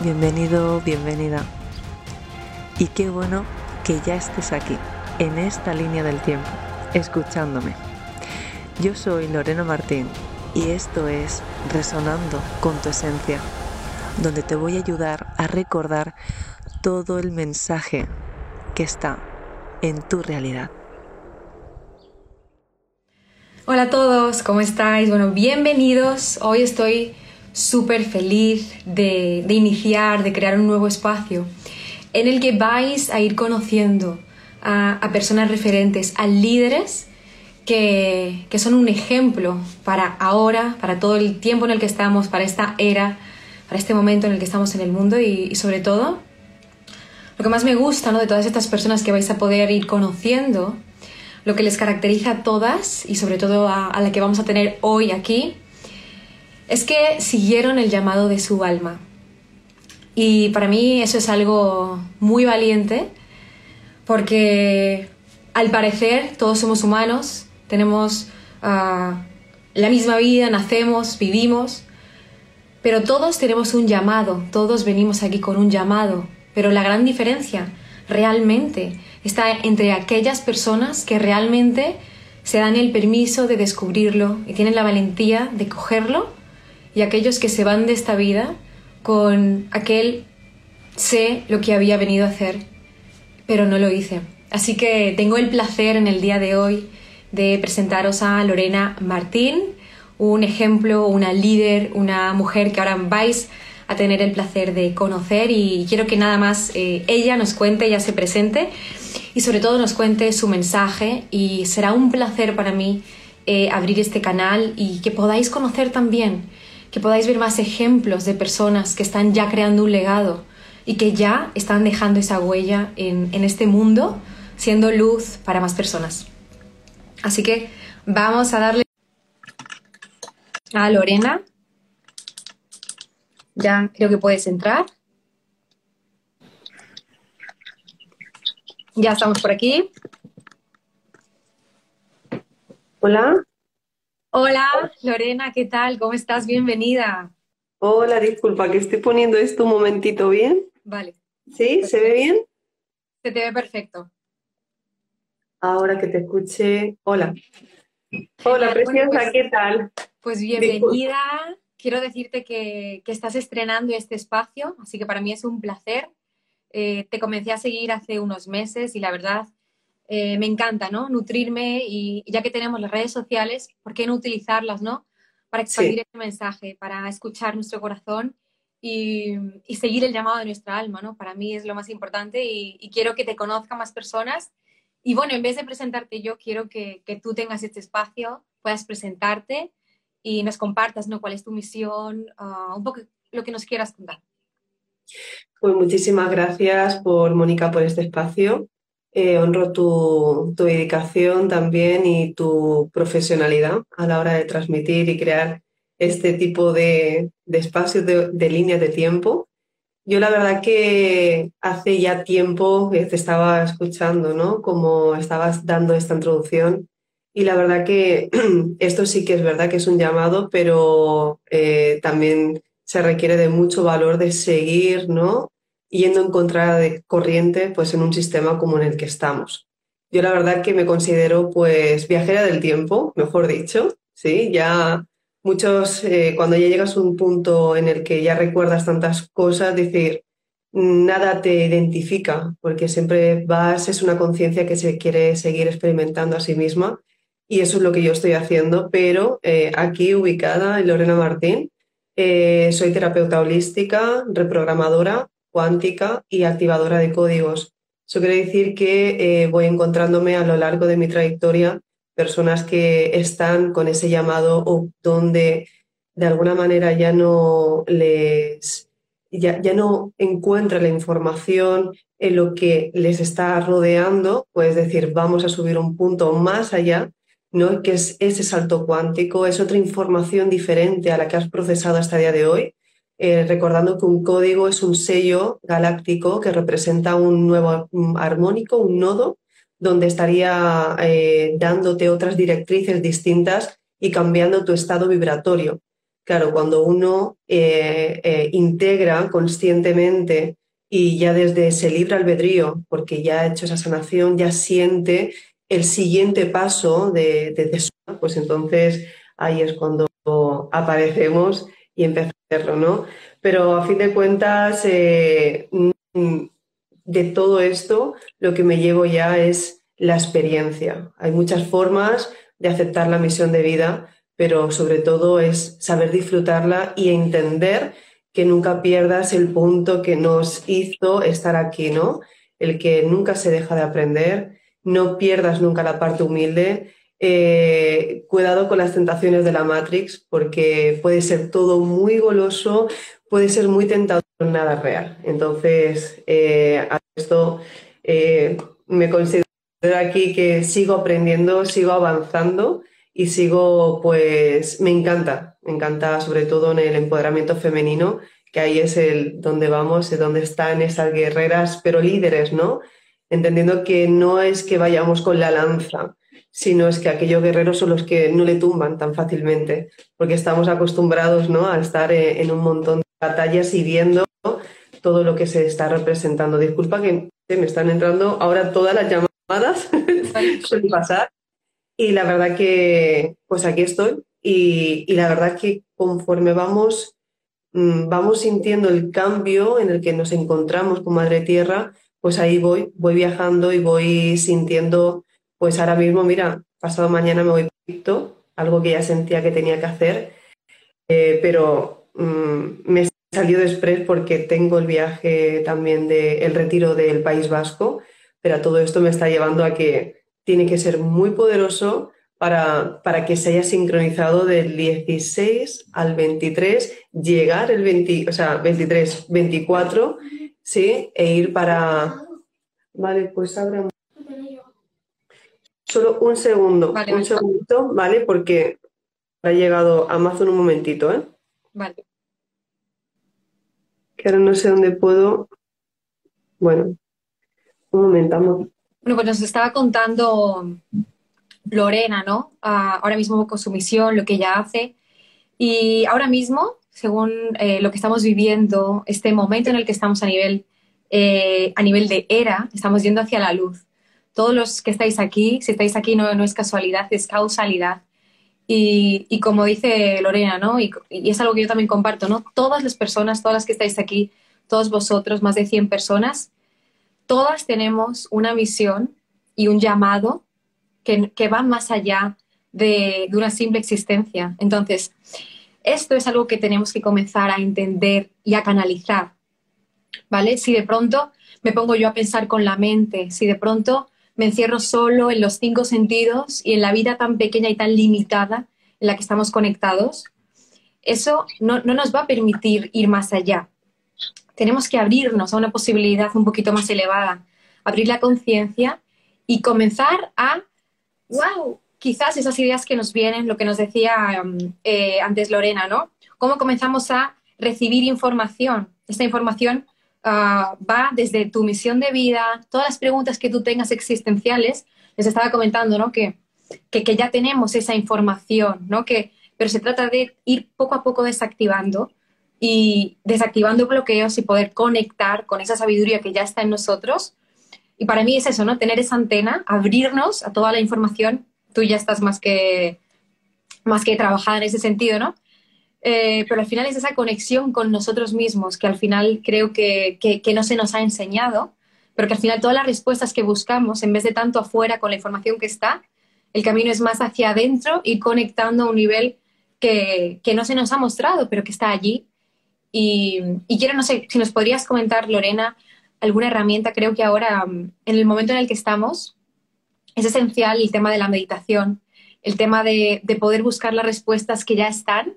bienvenido, bienvenida. Y qué bueno que ya estés aquí, en esta línea del tiempo, escuchándome. Yo soy Lorena Martín y esto es Resonando con tu Esencia, donde te voy a ayudar a recordar todo el mensaje que está en tu realidad. Hola a todos, ¿cómo estáis? Bueno, bienvenidos. Hoy estoy súper feliz de, iniciar, de crear un nuevo espacio en el que vais a ir conociendo a, personas referentes, a líderes que, son un ejemplo para ahora, para todo el tiempo en el que estamos, para esta era, para este momento en el que estamos en el mundo y, sobre todo, lo que más me gusta ¿no? de todas estas personas que vais a poder ir conociendo, lo que les caracteriza a todas y sobre todo a la que vamos a tener hoy aquí, es que siguieron el llamado de su alma. Y para mí eso es algo muy valiente porque al parecer todos somos humanos, tenemos ah, la misma vida, nacemos, vivimos, pero todos tenemos un llamado, todos venimos aquí con un llamado, pero la gran diferencia realmente está entre aquellas personas que realmente se dan el permiso de descubrirlo y tienen la valentía de cogerlo y aquellos que se van de esta vida con aquel sé lo que había venido a hacer, pero no lo hice. Así que tengo el placer en el día de hoy de presentaros a Lorena Martín, un ejemplo, una líder, una mujer que ahora vais a tener el placer de conocer y quiero que nada más eh, ella nos cuente, ella se presente y sobre todo nos cuente su mensaje y será un placer para mí eh, abrir este canal y que podáis conocer también que podáis ver más ejemplos de personas que están ya creando un legado y que ya están dejando esa huella en, este mundo, siendo luz para más personas. Así que vamos a darle a Lorena. Ya creo que puedes entrar. Ya estamos por aquí. Hola. Hola, Lorena, ¿qué tal? ¿Cómo estás? Bienvenida. Hola, disculpa, que estoy poniendo esto un momentito bien. Vale. ¿Sí? ¿Se ve bien? Se te ve perfecto. Ahora que te escuche. Hola. Hola, preciosa, pues, ¿qué tal? Pues bienvenida. Quiero decirte que, estás estrenando este espacio, así que para mí es un placer. Eh, te comencé a seguir hace unos meses y la verdad eh, me encanta, ¿no? Nutrirme y ya que tenemos las redes sociales, ¿por qué no utilizarlas, ¿no? Para expandir este mensaje, para escuchar nuestro corazón y, seguir el llamado de nuestra alma, ¿no? Para mí es lo más importante y, quiero que te conozcan más personas. Y bueno, en vez de presentarte yo, quiero que, tú tengas este espacio, puedas presentarte y nos compartas, ¿no? ¿Cuál es tu misión? Ah, un poco lo que nos quieras contar. Pues muchísimas gracias por, Mónica, por este espacio. Eh, honro tu, dedicación también y tu profesionalidad a la hora de transmitir y crear este tipo de, espacios de, líneas de tiempo. Yo la verdad que hace ya tiempo que te estaba escuchando, ¿no? Como estabas dando esta introducción. Y la verdad que esto sí que es verdad que es un llamado, pero eh, también se requiere de mucho valor de seguir, ¿no? Yendo en contra de corriente pues en un sistema como en el que estamos. Yo la verdad que me considero pues viajera del tiempo, mejor dicho, ¿sí? Ya muchos, eh, cuando ya llegas a un punto en el que ya recuerdas tantas cosas, decir, nada te identifica, porque siempre vas, es una conciencia que se quiere seguir experimentando a sí misma y eso es lo que yo estoy haciendo, pero eh, aquí ubicada en Lorena Martín, eh, soy terapeuta holística, reprogramadora cuántica y activadora de códigos. Eso quiere decir que eh, voy encontrándome a lo largo de mi trayectoria personas que están con ese llamado o donde de alguna manera ya no les ya, ya no encuentra la información en lo que les está rodeando, pues decir, vamos a subir un punto más allá, ¿no? que es ese salto cuántico, es otra información diferente a la que has procesado hasta el día de hoy eh, recordando que un código es un sello galáctico que representa un nuevo armónico, un nodo, donde estaría eh, dándote otras directrices distintas y cambiando tu estado vibratorio. claro, cuando uno eh, integra conscientemente y ya desde ese libre albedrío, porque ya ha hecho esa sanación, ya siente el siguiente paso de, de, pues entonces ahí es cuando aparecemos y hacerlo, ¿no? Pero a fin de cuentas, eh, mm, de todo esto, lo que me llevo ya es la experiencia. Hay muchas formas de aceptar la misión de vida, pero sobre todo es saber disfrutarla y entender que nunca pierdas el punto que nos hizo estar aquí, ¿no? El que nunca se deja de aprender, no pierdas nunca la parte humilde. Eh, cuidado con las tentaciones de la Matrix, porque puede ser todo muy goloso, puede ser muy tentador, nada real. Entonces, eh, a esto eh, me considero aquí que sigo aprendiendo, sigo avanzando y sigo, pues, me encanta, me encanta sobre todo en el empoderamiento femenino, que ahí es el donde vamos, es donde están esas guerreras, pero líderes, ¿no? Entendiendo que no es que vayamos con la lanza, sino es que aquellos guerreros son los que no le tumban tan fácilmente, porque estamos acostumbrados ¿no? a estar eh, en un montón de batallas y viendo todo lo que se está representando. Disculpa que me están entrando ahora todas las llamadas, suele pasar, y la verdad que pues aquí estoy y, y la verdad que conforme vamos, mm, vamos sintiendo el cambio en el que nos encontramos con Madre Tierra, pues ahí voy, voy viajando y voy sintiendo, pues ahora mismo, mira, pasado mañana me voy a algo que ya sentía que tenía que hacer, eh, pero mm, me salió después porque tengo el viaje también del retiro del País Vasco, pero todo esto me está llevando a que tiene que ser muy poderoso para, para, que se haya sincronizado del 16 al 23, llegar el 20, o sea, 23, 24, ¿sí? E ir para... Vale, pues abre Solo un segundo, un segundito, ¿vale? Porque ha llegado Amazon un momentito, ¿eh? Vale. Que ahora no sé dónde puedo... Bueno, un momento, bueno, pues nos estaba contando Lorena, ¿no? Ah, ahora mismo con su misión, lo que ella hace. Y ahora mismo, según eh, lo que estamos viviendo, este momento en el que estamos a nivel, eh, a nivel de era, estamos yendo hacia la luz. Todos los que estáis aquí, si estáis aquí no, no es casualidad, es causalidad. Y, y como dice Lorena, ¿no? Y, y, es algo que yo también comparto, ¿no? Todas las personas, todas las que estáis aquí, todos vosotros, más de 100 personas, todas tenemos una misión y un llamado que, que va más allá de, de, una simple existencia. Entonces, esto es algo que tenemos que comenzar a entender y a canalizar, ¿vale? Si de pronto me pongo yo a pensar con la mente, si de pronto me encierro solo en los cinco sentidos y en la vida tan pequeña y tan limitada en la que estamos conectados, eso no, no nos va a permitir ir más allá tenemos que abrirnos a una posibilidad un poquito más elevada, abrir la conciencia y comenzar a, wow, quizás esas ideas que nos vienen, lo que nos decía um, eh, antes Lorena, ¿no? Cómo comenzamos a recibir información. Esta información uh, va desde tu misión de vida, todas las preguntas que tú tengas existenciales. Les estaba comentando, ¿no? Que, que, que ya tenemos esa información, ¿no? Que, pero se trata de ir poco a poco desactivando y desactivando bloqueos y poder conectar con esa sabiduría que ya está en nosotros. Y para mí es eso, ¿no? Tener esa antena, abrirnos a toda la información. Tú ya estás más que, más que trabajada en ese sentido, ¿no? Eh, pero al final es esa conexión con nosotros mismos que al final creo que, que, que, no se nos ha enseñado, pero que al final todas las respuestas que buscamos, en vez de tanto afuera con la información que está, el camino es más hacia adentro y conectando a un nivel que, que no se nos ha mostrado, pero que está allí. Y, quiero, no sé, si nos podrías comentar, Lorena, alguna herramienta, creo que ahora, mm, en el momento en el que estamos, es esencial el tema de la meditación, el tema de, poder buscar las respuestas que ya están,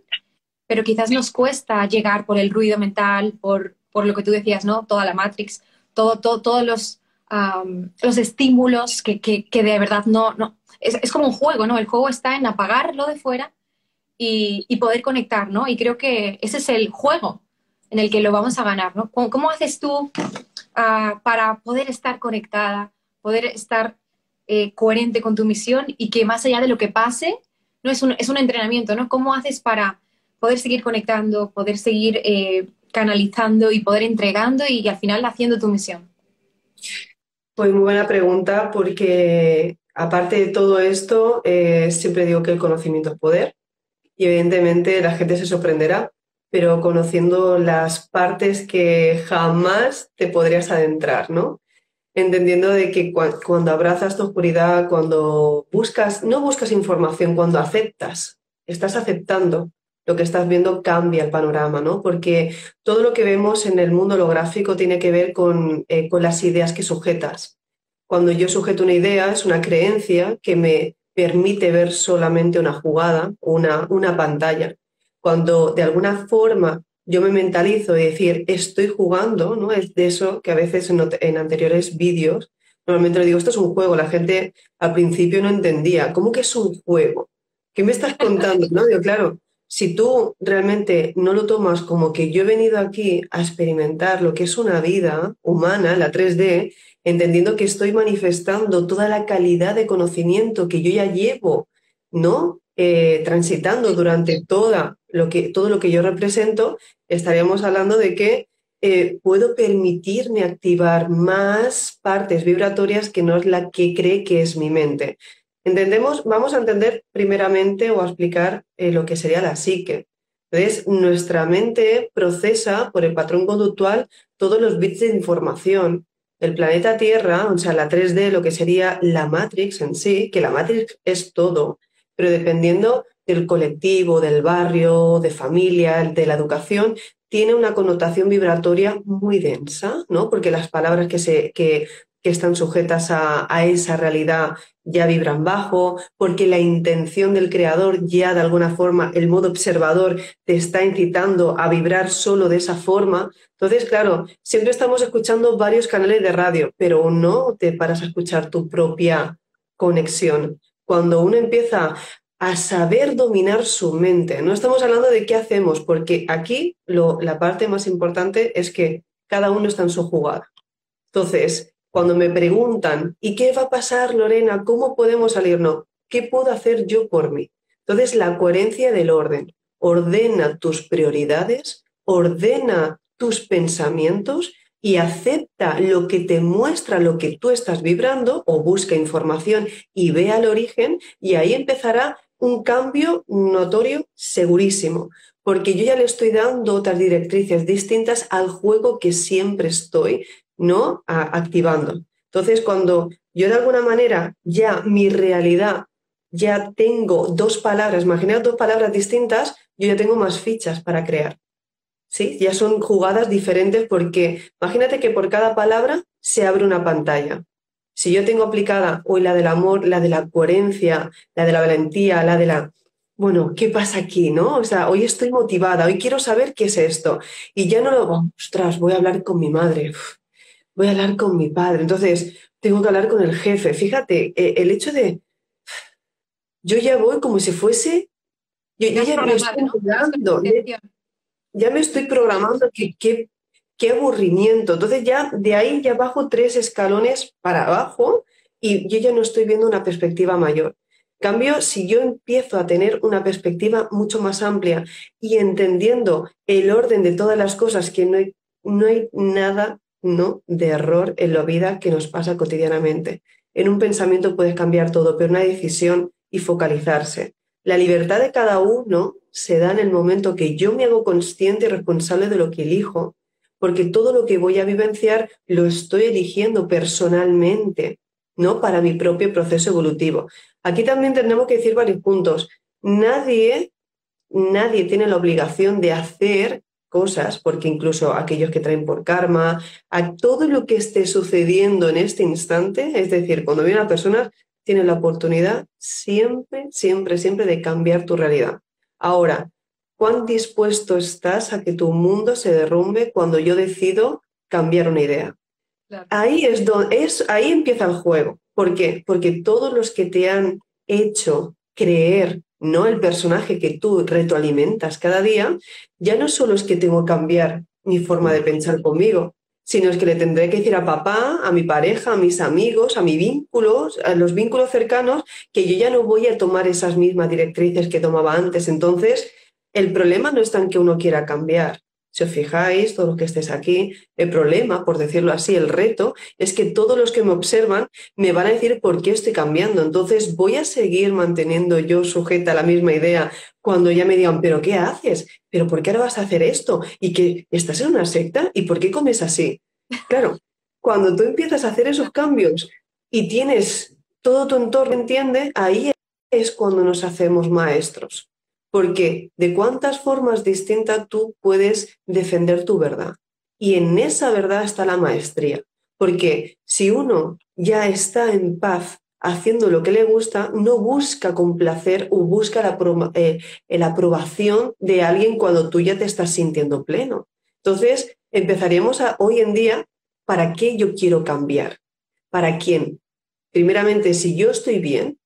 pero quizás nos cuesta llegar por el ruido mental, por, por lo que tú decías, ¿no? Toda la Matrix, todo, todo, todos los, los estímulos que, que, de verdad no... no es, es, como un juego, ¿no? El juego está en apagarlo de fuera y, y, poder conectar, ¿no? Y creo que ese es el juego en el que lo vamos a ganar, ¿no? ¿Cómo, cómo haces tú uh, para poder estar conectada, poder estar eh, coherente con tu misión y que más allá de lo que pase, no es un, es un entrenamiento, ¿no? ¿Cómo haces para, poder seguir conectando, poder seguir eh, canalizando y poder entregando y, al final haciendo tu misión? Pues muy buena pregunta, porque aparte de todo esto, eh, siempre digo que el conocimiento es poder y evidentemente la gente se sorprenderá, pero conociendo las partes que jamás te podrías adentrar, ¿no? Entendiendo de que cuando abrazas tu oscuridad, cuando buscas, no buscas información, cuando aceptas, estás aceptando lo que estás viendo cambia el panorama, ¿no? Porque todo lo que vemos en el mundo holográfico tiene que ver con, eh, con las ideas que sujetas. Cuando yo sujeto una idea, es una creencia que me permite ver solamente una jugada, una, una pantalla. Cuando de alguna forma yo me mentalizo y decir, estoy jugando, ¿no? Es de eso que a veces en, en anteriores vídeos, normalmente le digo, esto es un juego, la gente al principio no entendía, ¿cómo que es un juego? ¿Qué me estás contando? No, digo, claro, si tú realmente no lo tomas como que yo he venido aquí a experimentar lo que es una vida humana, la 3D, entendiendo que estoy manifestando toda la calidad de conocimiento que yo ya llevo, ¿no? Eh, transitando durante toda lo que, todo lo que yo represento, estaríamos hablando de que eh, puedo permitirme activar más partes vibratorias que no es la que cree que es mi mente. Entendemos, vamos a entender primeramente o a explicar eh, lo que sería la psique. Entonces, nuestra mente procesa por el patrón conductual todos los bits de información. El planeta Tierra, o sea, la 3D, lo que sería la Matrix en sí, que la Matrix es todo, pero dependiendo del colectivo, del barrio, de familia, de la educación, tiene una connotación vibratoria muy densa, ¿no? Porque las palabras que, se, que que están sujetas a, esa realidad ya vibran bajo, porque la intención del creador ya de alguna forma, el modo observador te está incitando a vibrar solo de esa forma. Entonces, claro, siempre estamos escuchando varios canales de radio, pero no te paras a escuchar tu propia conexión. Cuando uno empieza a saber dominar su mente, no estamos hablando de qué hacemos, porque aquí la parte más importante es que cada uno está en su jugada. Entonces, cuando me preguntan, ¿y qué va a pasar, Lorena? ¿Cómo podemos salirnos? ¿Qué puedo hacer yo por mí? Entonces, la coherencia del orden. Ordena tus prioridades, ordena tus pensamientos y acepta lo que te muestra lo que tú estás vibrando o busca información y ve al origen y ahí empezará un cambio notorio segurísimo, porque yo ya le estoy dando otras directrices distintas al juego que siempre estoy ¿no? activando. Entonces, cuando yo de alguna manera ya mi realidad, ya tengo dos palabras, imaginaos dos palabras distintas, yo ya tengo más fichas para crear. ¿Sí? Ya son jugadas diferentes porque imagínate que por cada palabra se abre una pantalla. Si yo tengo aplicada hoy la del amor, la de la coherencia, la de la valentía, la de la... Bueno, ¿qué pasa aquí, no? O sea, hoy estoy motivada, hoy quiero saber qué es esto. Y ya no lo... Ostras, voy a hablar con mi madre voy a hablar con mi padre, entonces tengo que hablar con el jefe. Fíjate, eh, el hecho de, yo ya voy como si fuese, yo, ya me estoy programando, ya me estoy programando que, qué aburrimiento. Entonces ya de ahí ya bajo tres escalones para abajo y yo ya no estoy viendo una perspectiva mayor. cambio, si yo empiezo a tener una perspectiva mucho más amplia y entendiendo el orden de todas las cosas, que no hay, no hay nada ¿no? de error en la vida que nos pasa cotidianamente. En un pensamiento puedes cambiar todo, pero una decisión y focalizarse. La libertad de cada uno se da en el momento que yo me hago consciente y responsable de lo que elijo, porque todo lo que voy a vivenciar lo estoy eligiendo personalmente, ¿no? Para mi propio proceso evolutivo. Aquí también tenemos que decir varios puntos. Nadie, nadie tiene la obligación de hacer cosas, porque incluso aquellos que traen por karma, a todo lo que esté sucediendo en este instante, es decir, cuando viene una persona, tiene la oportunidad siempre, siempre, siempre de cambiar tu realidad. Ahora, ¿cuán dispuesto estás a que tu mundo se derrumbe cuando yo decido cambiar una idea? Ahí es donde es, ahí empieza el juego. ¿Por qué? Porque todos los que te han hecho creer no el personaje que tú retroalimentas cada día, ya no solo es que tengo que cambiar mi forma de pensar conmigo, sino es que le tendré que decir a papá, a mi pareja, a mis amigos, a mis vínculos, a los vínculos cercanos, que yo ya no voy a tomar esas mismas directrices que tomaba antes. Entonces, El problema no está en que uno quiera cambiar. Si os fijáis, todos los que estéis aquí, el problema, por decirlo así, el reto, es que todos los que me observan me van a decir por qué estoy cambiando. Entonces voy a seguir manteniendo yo sujeta a la misma idea cuando ya me digan, pero ¿qué haces? ¿Pero por qué ahora vas a hacer esto? ¿Y que estás en una secta? ¿Y por qué comes así? Claro, cuando tú empiezas a hacer esos cambios y tienes todo tu entorno, entiende, ahí es cuando nos hacemos maestros. Porque de cuántas formas distintas tú puedes defender tu verdad. Y en esa verdad está la maestría. Porque si uno ya está en paz haciendo lo que le gusta, no busca complacer o busca la, eh, aprobación de alguien cuando tú ya te estás sintiendo pleno. Entonces, empezaríamos a, hoy en día, ¿para qué yo quiero cambiar? ¿Para quién? Primeramente, si yo estoy bien,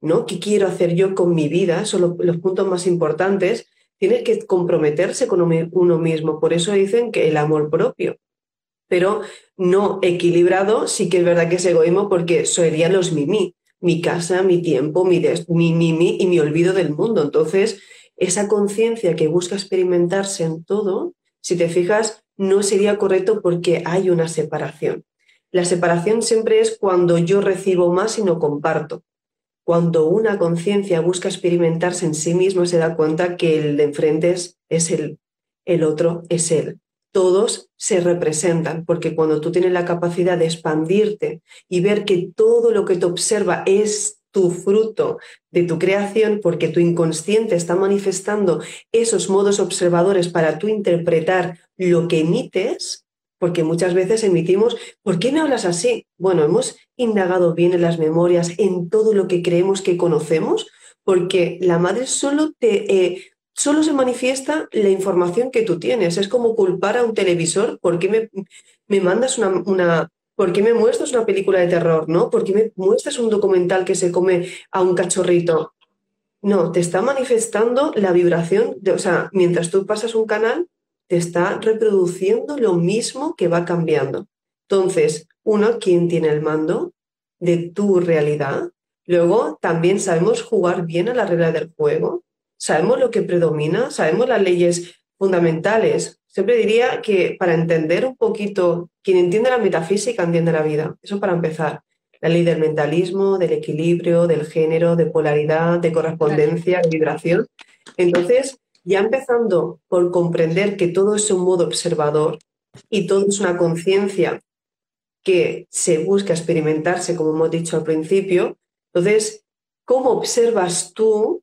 ¿no? ¿Qué quiero hacer yo con mi vida? Son los, puntos más importantes. Tienes que comprometerse con uno mismo. Por eso dicen que el amor propio. Pero no equilibrado, sí que es verdad que es egoísmo porque serían los mimi. Mi casa, mi tiempo, mi, mi, mi, y mi olvido del mundo. Entonces, esa conciencia que busca experimentarse en todo, si te fijas, no sería correcto porque hay una separación. La separación siempre es cuando yo recibo más y no comparto. Cuando una conciencia busca experimentarse en sí mismo, se da cuenta que el de enfrente es, es él, el otro es él. Todos se representan, porque cuando tú tienes la capacidad de expandirte y ver que todo lo que te observa es tu fruto de tu creación, porque tu inconsciente está manifestando esos modos observadores para tú interpretar lo que emites, porque muchas veces emitimos, ¿por qué me hablas así? Bueno, hemos indagado bien en las memorias, en todo lo que creemos que conocemos, porque la madre solo te... Eh, solo se manifiesta la información que tú tienes. Es como culpar a un televisor, ¿por qué me, me mandas una, ¿Por qué me muestras una película de terror? ¿No? ¿Por qué me muestras un documental que se come a un cachorrito? No, te está manifestando la vibración, de, o sea, mientras tú pasas un canal, te está reproduciendo lo mismo que va cambiando. Entonces, uno, ¿quién tiene el mando de tu realidad? Luego, también sabemos jugar bien a la regla del juego, sabemos lo que predomina, sabemos las leyes fundamentales. Siempre diría que para entender un poquito, quien entiende la metafísica entiende la vida. Eso para empezar. La ley del mentalismo, del equilibrio, del género, de polaridad, de correspondencia, de vibración. Entonces, ya empezando por comprender que todo es un modo observador y todo es una conciencia que se busca experimentarse, como hemos dicho al principio, entonces, ¿cómo observas tú?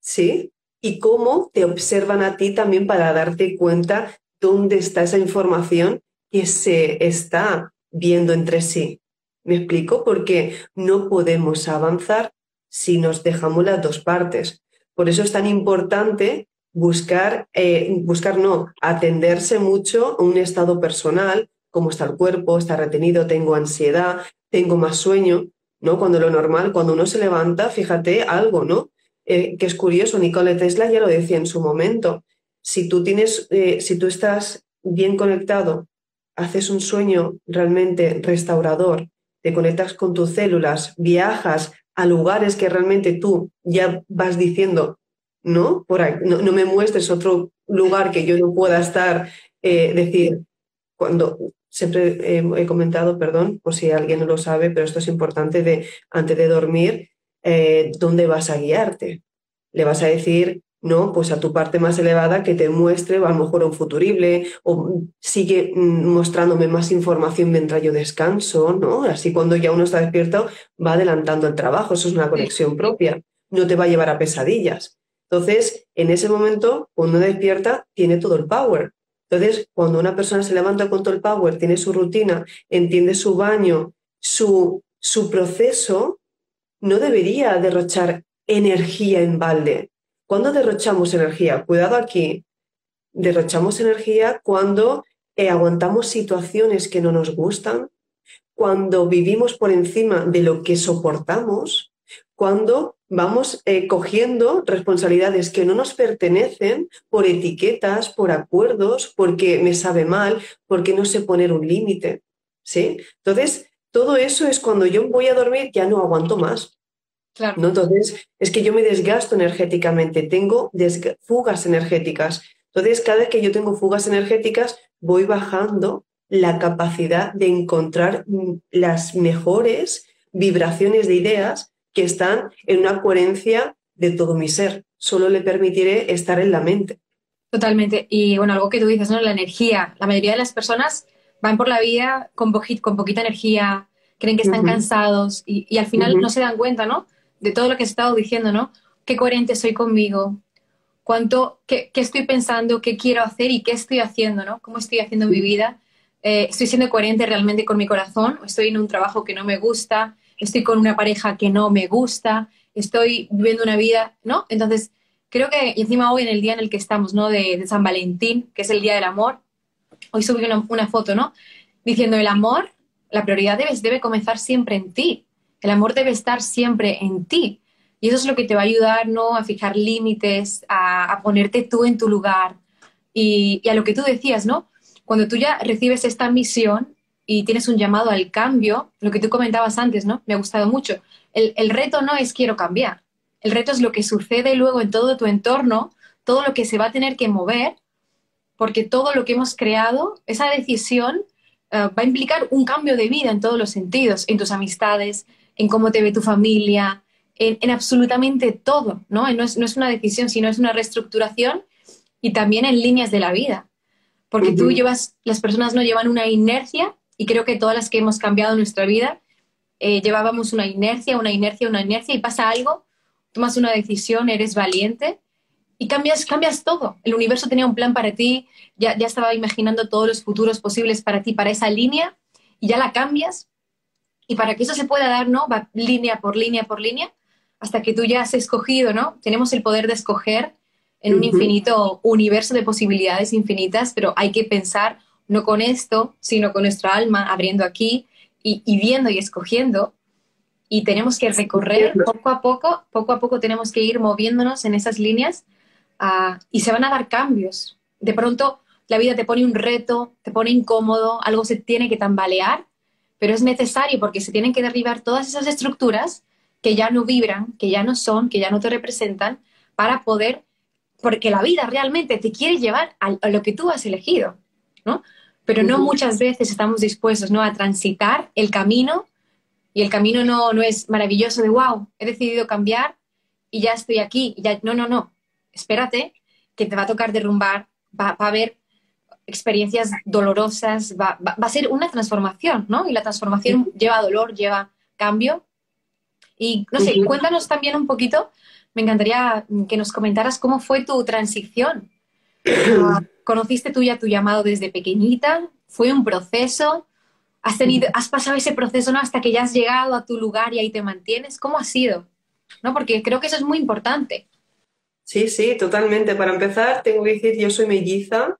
¿Sí? Y cómo te observan a ti también para darte cuenta dónde está esa información que se está viendo entre sí. ¿Me explico? Porque no podemos avanzar si nos dejamos las dos partes. Por eso es tan importante buscar, eh, buscar no, atenderse mucho a un estado personal, cómo está el cuerpo, está retenido, tengo ansiedad, tengo más sueño, ¿no? Cuando lo normal, cuando uno se levanta, fíjate algo, ¿no? Eh, que es curioso, Nicole Tesla ya lo decía en su momento. Si tú tienes, eh, si tú estás bien conectado, haces un sueño realmente restaurador, te conectas con tus células, viajas a lugares que realmente tú ya vas diciendo, no, por ahí, no, me muestres otro lugar que yo no pueda estar, eh, decir, cuando siempre he comentado, perdón, por si alguien no lo sabe, pero esto es importante de antes de dormir, eh, ¿dónde vas a guiarte? Le vas a decir, no, pues a tu parte más elevada que te muestre a lo mejor un futurible o sigue mm, mostrándome más información mientras yo descanso, ¿no? Así cuando ya uno está despierto va adelantando el trabajo, eso es una conexión propia, no te va a llevar a pesadillas. Entonces, en ese momento, cuando uno despierta, tiene todo el power. Entonces, cuando una persona se levanta con todo el power, tiene su rutina, entiende su baño, su, su proceso, no debería derrochar energía en balde. ¿Cuándo derrochamos energía? Cuidado aquí. Derrochamos energía cuando eh, aguantamos situaciones que no nos gustan, cuando vivimos por encima de lo que soportamos, cuando vamos eh, cogiendo responsabilidades que no nos pertenecen por etiquetas, por acuerdos, porque me sabe mal, porque no sé poner un límite. ¿sí? Entonces, todo eso es cuando yo voy a dormir, ya no aguanto más. ¿No? Entonces, es que yo me desgasto energéticamente, tengo fugas energéticas. Entonces, cada vez que yo tengo fugas energéticas, voy bajando la capacidad de encontrar mm, las mejores vibraciones de ideas que están en una coherencia de todo mi ser. Solo le permitiré estar en la mente. Totalmente. Y bueno, algo que tú dices, ¿no? La energía. La mayoría de las personas van por la vida con, con poquita energía, creen que están cansados y, al final no se dan cuenta, ¿no? De todo lo que he estado diciendo, ¿no? Qué coherente soy conmigo, cuánto, qué, estoy pensando, qué quiero hacer y qué estoy haciendo, ¿no? Cómo estoy haciendo mi vida. Eh, estoy siendo coherente realmente con mi corazón, estoy en un trabajo que no me gusta, estoy con una pareja que no me gusta, estoy viviendo una vida, ¿no? Entonces, creo que, y encima hoy en el día en el que estamos, ¿no? De, San Valentín, que es el Día del Amor, hoy subí una, una, foto, ¿no? Diciendo, el amor, la prioridad debe, debe comenzar siempre en ti, el amor debe estar siempre en ti. Y eso es lo que te va a ayudar, ¿no? A fijar límites, a, ponerte tú en tu lugar. Y, a lo que tú decías, ¿no? Cuando tú ya recibes esta misión y tienes un llamado al cambio, lo que tú comentabas antes, ¿no? Me ha gustado mucho. El, el reto no es quiero cambiar. El reto es lo que sucede luego en todo tu entorno, todo lo que se va a tener que mover, porque todo lo que hemos creado, esa decisión eh, va a implicar un cambio de vida en todos los sentidos, en tus amistades, en cómo te ve tu familia, en, absolutamente todo, ¿no? No es, no es, una decisión, sino es una reestructuración y también en líneas de la vida. Porque tú llevas, las personas no llevan una inercia y creo que todas las que hemos cambiado nuestra vida eh, llevábamos una inercia, una inercia, una inercia y pasa algo, tomas una decisión, eres valiente y cambias, cambias todo. El universo tenía un plan para ti, ya, ya estaba imaginando todos los futuros posibles para ti, para esa línea y ya la cambias. Y para que eso se pueda dar, ¿no? Va línea por línea por línea hasta que tú ya has escogido, ¿no? Tenemos el poder de escoger en un infinito universo de posibilidades infinitas, pero hay que pensar no con esto, sino con nuestra alma, abriendo aquí y, viendo y escogiendo. Y tenemos que recorrer poco a poco, poco a poco tenemos que ir moviéndonos en esas líneas ah, y se van a dar cambios. De pronto la vida te pone un reto, te pone incómodo, algo se tiene que tambalear, pero es necesario porque se tienen que derribar todas esas estructuras que ya no vibran, que ya no son, que ya no te representan, para poder, porque la vida realmente te quiere llevar a, lo que tú has elegido, ¿no? Pero no muchas veces estamos dispuestos, ¿no? A transitar el camino y el camino no, no es maravilloso de, wow, he decidido cambiar y ya estoy aquí. ya, no, no, no, espérate, que te va a tocar derrumbar, va, a haber experiencias dolorosas, va, va, a ser una transformación, ¿no? Y la transformación lleva dolor, lleva cambio, y no sé, cuéntanos también un poquito, me encantaría que nos comentaras cómo fue tu transición. Ah, ¿Conociste tú ya tu llamado desde pequeñita? ¿Fue un proceso? ¿Has, tenido, has pasado ese proceso ¿no? hasta que ya has llegado a tu lugar y ahí te mantienes? ¿Cómo ha sido? ¿No? Porque creo que eso es muy importante. Sí, sí, totalmente. Para empezar, tengo que decir, yo soy melliza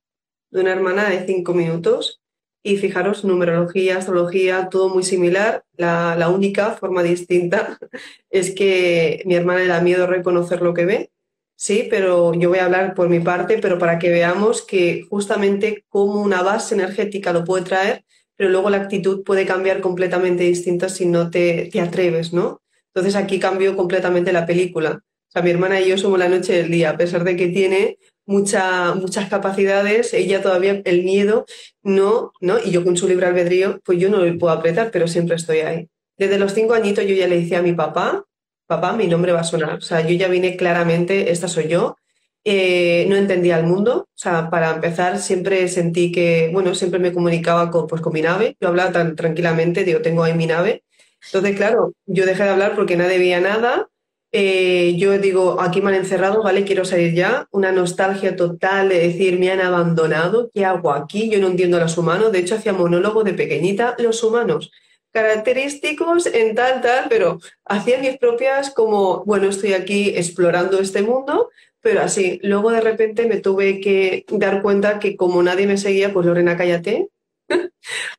de una hermana de cinco minutos y fijaros, numerología, astrología, todo muy similar. La, única forma distinta es que mi hermana le da miedo reconocer lo que ve. Sí, pero yo voy a hablar por mi parte, pero para que veamos que justamente como una base energética lo puede traer, pero luego la actitud puede cambiar completamente distinta si no te, te atreves, ¿no? Entonces aquí cambio completamente la película. O sea, mi hermana y yo somos la noche del día, a pesar de que tiene muchas capacidades, ella todavía el miedo no, ¿no? Y yo con su libre albedrío, pues yo no le puedo apretar, pero siempre estoy ahí. Desde los cinco añitos yo ya le decía a mi papá, papá, mi nombre va a sonar. O sea, yo ya vine claramente, esta soy yo. Eh, no entendía el mundo. O sea, para empezar, siempre sentí que, bueno, siempre me comunicaba con, pues, con mi nave. Yo hablaba tan tranquilamente, digo, tengo ahí mi nave. Entonces, claro, yo dejé de hablar porque nadie veía nada eh, yo digo, aquí me han encerrado, ¿vale? Quiero salir ya. Una nostalgia total de decir, me han abandonado, ¿qué hago aquí? Yo no entiendo a los humanos. De hecho, hacía monólogo de pequeñita, los humanos, característicos en tal, tal, pero hacía mis propias como, bueno, estoy aquí explorando este mundo, pero así. Luego de repente me tuve que dar cuenta que como nadie me seguía, pues Lorena, cállate.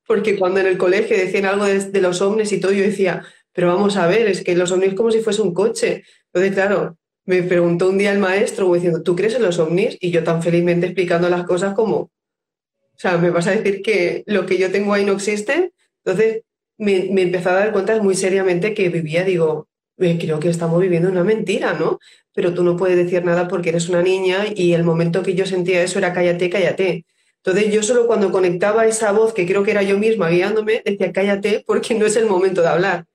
Porque cuando en el colegio decían algo de, de los hombres y todo, yo decía, pero vamos a ver, es que los ovnis como si fuese un coche. Entonces, claro, me preguntó un día el maestro diciendo, ¿tú crees en los ovnis? Y yo tan felizmente explicando las cosas como, o sea, ¿me vas a decir que lo que yo tengo ahí no existe? Entonces, me, me empezó a dar cuenta muy seriamente que vivía, digo, eh, creo que estamos viviendo una mentira, ¿no? Pero tú no puedes decir nada porque eres una niña y el momento que yo sentía eso era cállate, cállate. Entonces yo solo cuando conectaba esa voz, que creo que era yo misma guiándome, decía cállate porque no es el momento de hablar.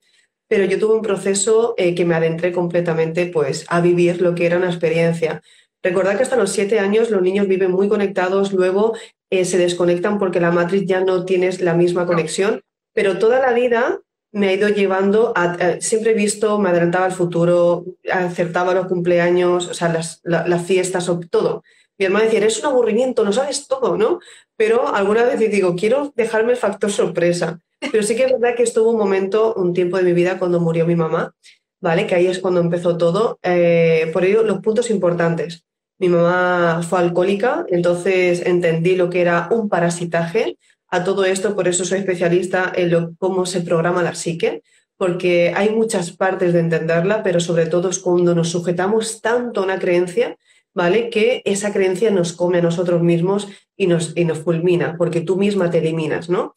Pero yo tuve un proceso eh, que me adentré completamente pues, a vivir lo que era una experiencia. Recordad que hasta los siete años los niños viven muy conectados, luego eh, se desconectan porque la matriz ya no tienes la misma conexión, pero toda la vida me ha ido llevando a, siempre he visto, me adelantaba al futuro, acertaba los cumpleaños, o sea, las, las fiestas, todo. Mi hermana decía, es un aburrimiento, no sabes todo, ¿no? Pero alguna vez digo, quiero dejarme el factor sorpresa. Pero sí que es verdad que estuvo un momento, un tiempo de mi vida cuando murió mi mamá, ¿vale? Que ahí es cuando empezó todo. Eh, por ello, los puntos importantes. Mi mamá fue alcohólica, entonces entendí lo que era un parasitaje. A todo esto, por eso soy especialista en lo, cómo se programa la psique, porque hay muchas partes de entenderla, pero sobre todo es cuando nos sujetamos tanto a una creencia ¿vale? Que esa creencia nos come a nosotros mismos y nos, y nos fulmina, porque tú misma te eliminas, ¿no?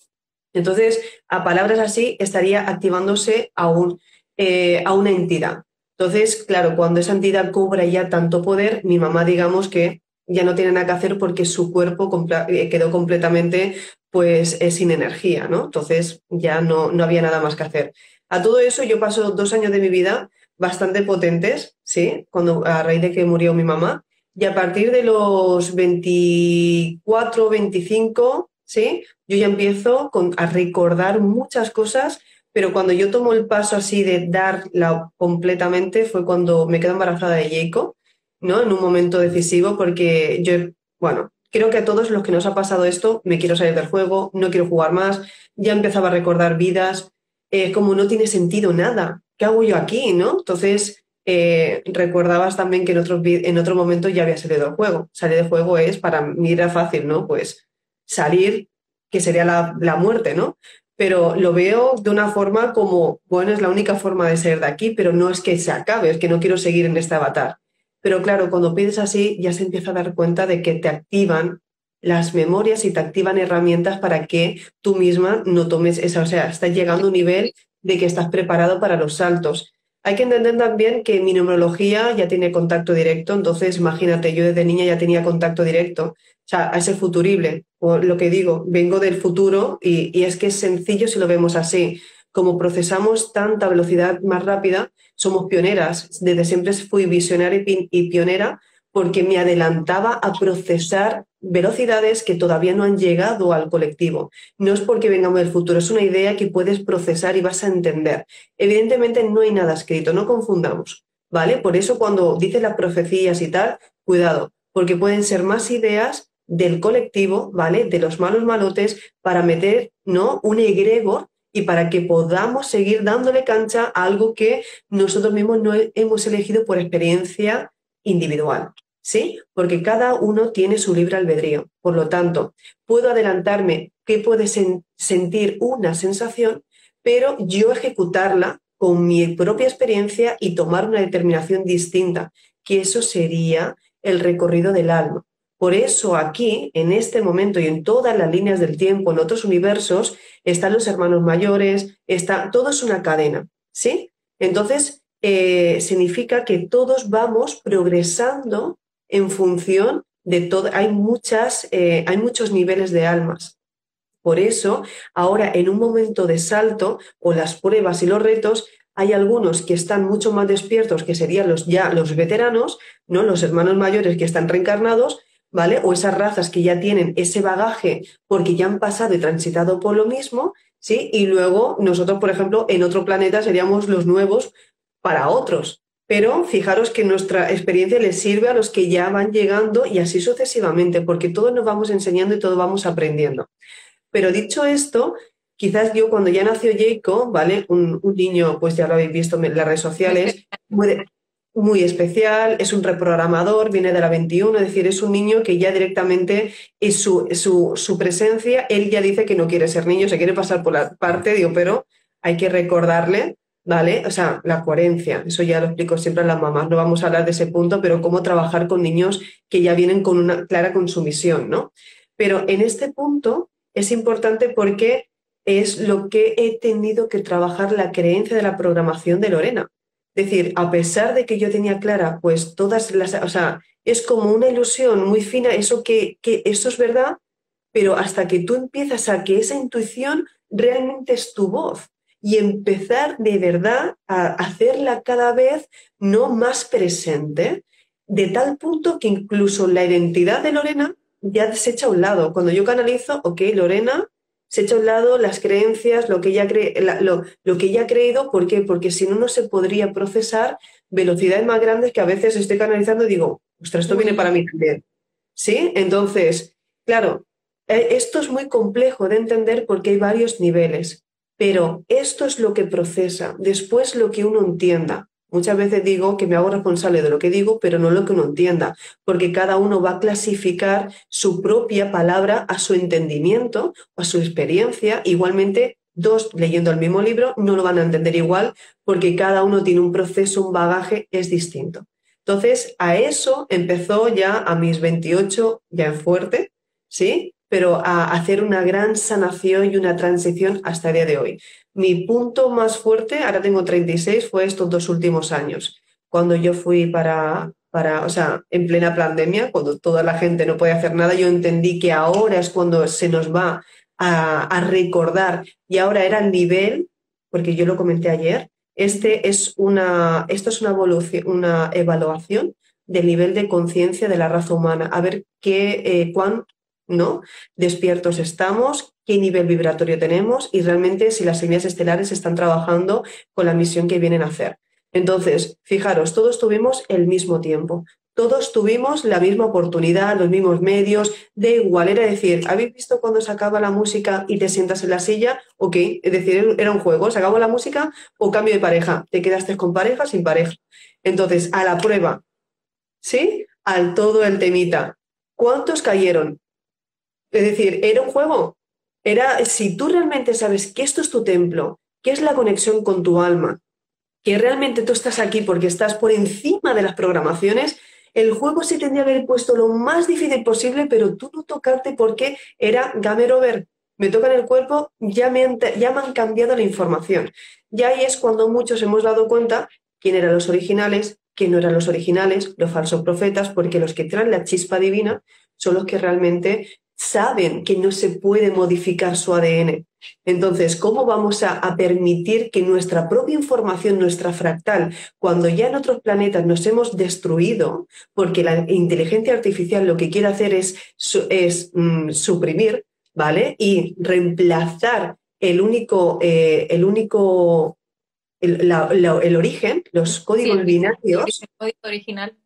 Entonces, a palabras así, estaría activándose a, un, eh, a una entidad. Entonces, claro, cuando esa entidad cobra ya tanto poder, mi mamá, digamos que ya no tiene nada que hacer porque su cuerpo eh, quedó completamente pues eh, sin energía, ¿no? Entonces ya no, no había nada más que hacer. A todo eso yo paso dos años de mi vida bastante potentes, ¿sí? Cuando, a raíz de que murió mi mamá. Y a partir de los 24, 25, ¿sí? Yo ya empiezo a recordar muchas cosas, pero cuando yo tomo el paso así de darla completamente fue cuando me quedo embarazada de Jacob, ¿no? En un momento decisivo, porque yo, bueno, creo que a todos los que nos ha pasado esto, me quiero salir del juego, no quiero jugar más, ya empezaba a recordar vidas, como no tiene sentido nada, ¿qué hago yo aquí? ¿no? Entonces, eh, recordabas también que en otro, en otro momento ya había salido del juego. Salir del juego es, para mí era fácil, ¿no? Pues salir, que sería la, la, muerte, ¿no? Pero lo veo de una forma como, bueno, es la única forma de ser de aquí, pero no es que se acabe, es que no quiero seguir en este avatar. Pero claro, cuando pides así, ya se empieza a dar cuenta de que te activan las memorias y te activan herramientas para que tú misma no tomes esa, o sea, estás llegando a un nivel de que estás preparado para los saltos. Hay que entender también que mi numerología ya tiene contacto directo, entonces imagínate, yo desde niña ya tenía contacto directo, o sea, a ese futurible, o lo que digo, vengo del futuro y, y es que es sencillo si lo vemos así. Como procesamos tanta velocidad más rápida, somos pioneras. Desde siempre fui visionaria y pionera porque me adelantaba a procesar velocidades que todavía no han llegado al colectivo. No es porque vengamos del futuro, es una idea que puedes procesar y vas a entender. Evidentemente no hay nada escrito, no confundamos, ¿vale? Por eso cuando dices las profecías y tal, cuidado, porque pueden ser más ideas del colectivo, ¿vale? De los malos malotes para meter, ¿no? Un egregor y para que podamos seguir dándole cancha a algo que nosotros mismos no hemos elegido por experiencia individual. ¿Sí? Porque cada uno tiene su libre albedrío. Por lo tanto, puedo adelantarme que puede sentir una sensación, pero yo ejecutarla con mi propia experiencia y tomar una determinación distinta, que eso sería el recorrido del alma. Por eso aquí, en este momento y en todas las líneas del tiempo, en otros universos, están los hermanos mayores, está, todo es una cadena, ¿sí? Entonces, eh, significa que todos vamos progresando en función de todo. Hay, muchas, eh, hay muchos niveles de almas. Por eso, ahora en un momento de salto o las pruebas y los retos, hay algunos que están mucho más despiertos, que serían los ya los veteranos, ¿no? Los hermanos mayores que están reencarnados, ¿vale? O esas razas que ya tienen ese bagaje porque ya han pasado y transitado por lo mismo, ¿sí? Y luego nosotros, por ejemplo, en otro planeta seríamos los nuevos para otros, pero fijaros que nuestra experiencia les sirve a los que ya van llegando y así sucesivamente, porque todos nos vamos enseñando y todos vamos aprendiendo. Pero dicho esto, quizás yo cuando ya nació Jacob, ¿vale? Un, niño, pues ya lo habéis visto en las redes sociales, muy, especial, es un reprogramador, viene de la 21, es decir, es un niño que ya directamente es su, su, su presencia, él ya dice que no quiere ser niño, se quiere pasar por la parte, digo, pero hay que recordarle ¿vale? O sea, la coherencia, eso ya lo explico siempre a las mamás, no vamos a hablar de ese punto, pero cómo trabajar con niños que ya vienen con una clara consumición, ¿no? Pero en este punto es importante porque es lo que he tenido que trabajar la creencia de la programación de Lorena. Es decir, a pesar de que yo tenía clara, pues todas las, o sea, es como una ilusión muy fina, eso que, que eso es verdad, pero hasta que tú empiezas a que esa intuición realmente es tu voz y empezar de verdad a hacerla cada vez no más presente, de tal punto que incluso la identidad de Lorena ya se echa a un lado. Cuando yo canalizo, ok, Lorena, se echa a un lado las creencias, lo que ella, cree, lo, lo, que ella ha creído, ¿por qué? Porque si no, no se podría procesar velocidades más grandes que a veces estoy canalizando y digo, ostras, esto viene para mí también. ¿Sí? Entonces, claro, eh, esto es muy complejo de entender porque hay varios niveles, pero esto es lo que procesa, después lo que uno entienda. Muchas veces digo que me hago responsable de lo que digo, pero no lo que uno entienda, porque cada uno va a clasificar su propia palabra a su entendimiento, a su experiencia. Igualmente, dos leyendo el mismo libro no lo van a entender igual, porque cada uno tiene un proceso, un bagaje, es distinto. Entonces, a eso empezó ya a mis 28, ya en fuerte, ¿sí? Pero a hacer una gran sanación y una transición hasta el día de hoy. Mi punto más fuerte, ahora tengo 36, fue estos dos últimos años, cuando yo fui para, para, o sea, en plena pandemia, cuando toda la gente no puede hacer nada, yo entendí que ahora es cuando se nos va a, recordar. Y ahora era el nivel, porque yo lo comenté ayer, este es una, esto es una, una evaluación del nivel de conciencia de la raza humana, a ver qué, eh, cuán ¿no? despiertos estamos, qué nivel vibratorio tenemos y realmente si las semillas estelares están trabajando con la misión que vienen a hacer. Entonces, fijaros, todos tuvimos el mismo tiempo, todos tuvimos la misma oportunidad, los mismos medios, de igual, era decir, ¿habéis visto cuando se acaba la música y te sientas en la silla? Ok, es decir, era un juego, se acabó la música o cambio de pareja, te quedaste con pareja, sin pareja. Entonces, a la prueba, ¿sí? Al todo el temita. ¿Cuántos cayeron? Es decir, era un juego, era, si tú realmente sabes que esto es tu templo, que es la conexión con tu alma, que realmente tú estás aquí porque estás por encima de las programaciones, el juego sí tendría que haber puesto lo más difícil posible, pero tú no tocarte porque era gamer over. Me tocan el cuerpo, ya me, han, ya me han cambiado la información. Y ahí es cuando muchos hemos dado cuenta quién eran los originales, quién no eran los originales, los falsos profetas, porque los que traen la chispa divina son los que realmente saben que no se puede modificar su ADN. Entonces, ¿cómo vamos a, permitir que nuestra propia información, nuestra fractal, cuando ya en otros planetas nos hemos destruido, porque la inteligencia artificial lo que quiere hacer es, es mm, suprimir, ¿vale? Y reemplazar el único, eh, el único, el, origen, los códigos binarios. El código original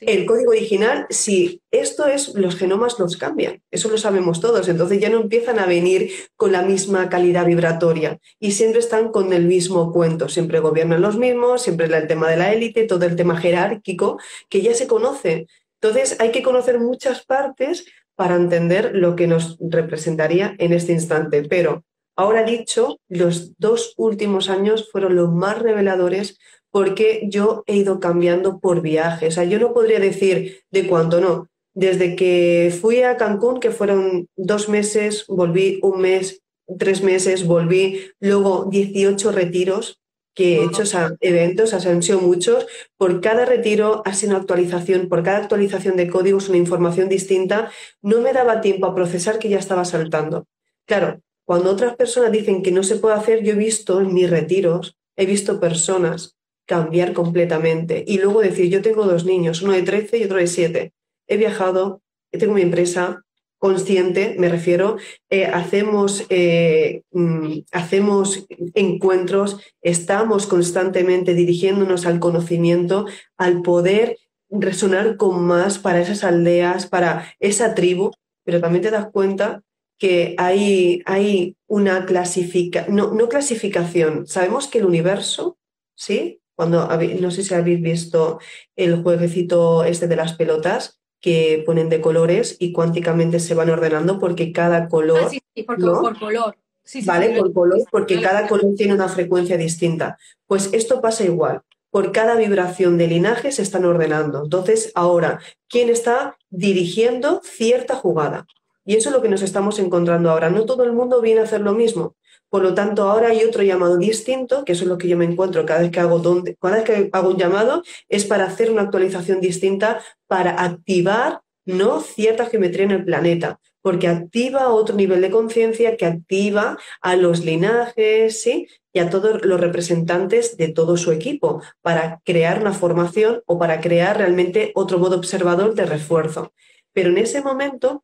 el código original, si esto es, los genomas los cambian, eso lo sabemos todos, entonces ya no empiezan a venir con la misma calidad vibratoria y siempre están con el mismo cuento, siempre gobiernan los mismos, siempre el tema de la élite, todo el tema jerárquico que ya se conoce. Entonces hay que conocer muchas partes para entender lo que nos representaría en este instante, pero ahora dicho, los dos últimos años fueron los más reveladores porque yo he ido cambiando por viaje. O sea, yo no podría decir de cuánto no. Desde que fui a Cancún, que fueron dos meses, volví un mes, tres meses, volví, luego 18 retiros que he hecho, o sea, eventos, o han sido muchos. Por cada retiro ha sido una actualización, por cada actualización de códigos una información distinta. No me daba tiempo a procesar que ya estaba saltando. Claro, cuando otras personas dicen que no se puede hacer, yo he visto en mis retiros, he visto personas cambiar completamente. Y luego decir, yo tengo dos niños, uno de 13 y otro de 7. He viajado, tengo mi empresa consciente, me refiero, eh, hacemos, eh, mm, hacemos encuentros, estamos constantemente dirigiéndonos al conocimiento, al poder resonar con más para esas aldeas, para esa tribu, pero también te das cuenta que hay, hay una clasificación, no, no clasificación, sabemos que el universo, ¿sí? Cuando, no sé si habéis visto el jueguecito este de las pelotas que ponen de colores y cuánticamente se van ordenando porque cada color... Ah, sí, por, color. vale, por color, porque cada color tiene una frecuencia distinta. Pues esto pasa igual. Por cada vibración de linaje se están ordenando. Entonces, ahora, ¿quién está dirigiendo cierta jugada? Y eso es lo que nos estamos encontrando ahora. No todo el mundo viene a hacer lo mismo. Por lo tanto, ahora hay otro llamado distinto, que eso es lo que yo me encuentro cada vez que hago, donde, cada vez que hago un llamado, es para hacer una actualización distinta, para activar no cierta geometría en el planeta, porque activa otro nivel de conciencia que activa a los linajes, ¿sí? Y a todos los representantes de todo su equipo para crear una formación o para crear realmente otro modo observador de refuerzo. Pero en ese momento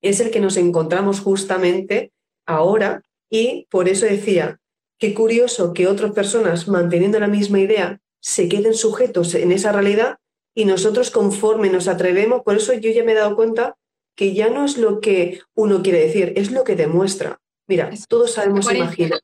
es el que nos encontramos justamente ahora y por eso decía, qué curioso que otras personas manteniendo la misma idea se queden sujetos en esa realidad y nosotros conforme nos atrevemos, por eso yo ya me he dado cuenta que ya no es lo que uno quiere decir, es lo que demuestra. Mira, todos sabemos imaginar,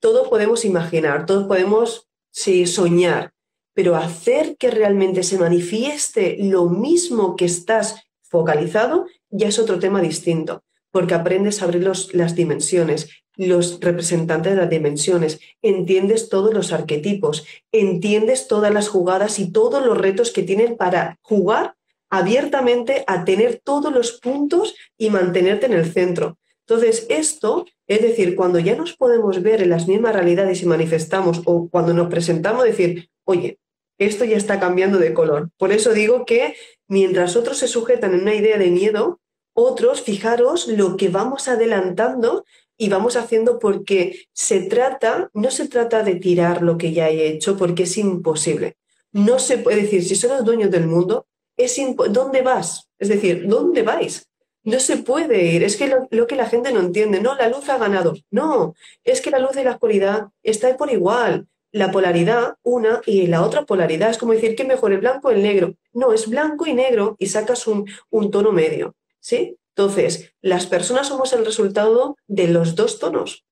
todos podemos imaginar, todos podemos sí, soñar, pero hacer que realmente se manifieste lo mismo que estás focalizado ya es otro tema distinto, porque aprendes a abrir las dimensiones, los representantes de las dimensiones, entiendes todos los arquetipos, entiendes todas las jugadas y todos los retos que tienen para jugar abiertamente a tener todos los puntos y mantenerte en el centro. Entonces, esto, es decir, cuando ya nos podemos ver en las mismas realidades y manifestamos, o cuando nos presentamos, decir, oye, esto ya está cambiando de color. Por eso digo que mientras otros se sujetan en una idea de miedo, otros, fijaros lo que vamos adelantando y vamos haciendo porque se trata, no se trata de tirar lo que ya he hecho porque es imposible. No se puede decir, si son los dueños del mundo, es ¿dónde vas? Es decir, ¿dónde vais? No se puede ir. Es que lo, que la gente no entiende, no, la luz ha ganado. No, es que la luz y la oscuridad están por igual la polaridad, una, y la otra polaridad. Es como decir, ¿qué mejor, el blanco o el negro? No, es blanco y negro y sacas un tono medio. ¿Sí? Entonces, las personas somos el resultado de los dos tonos.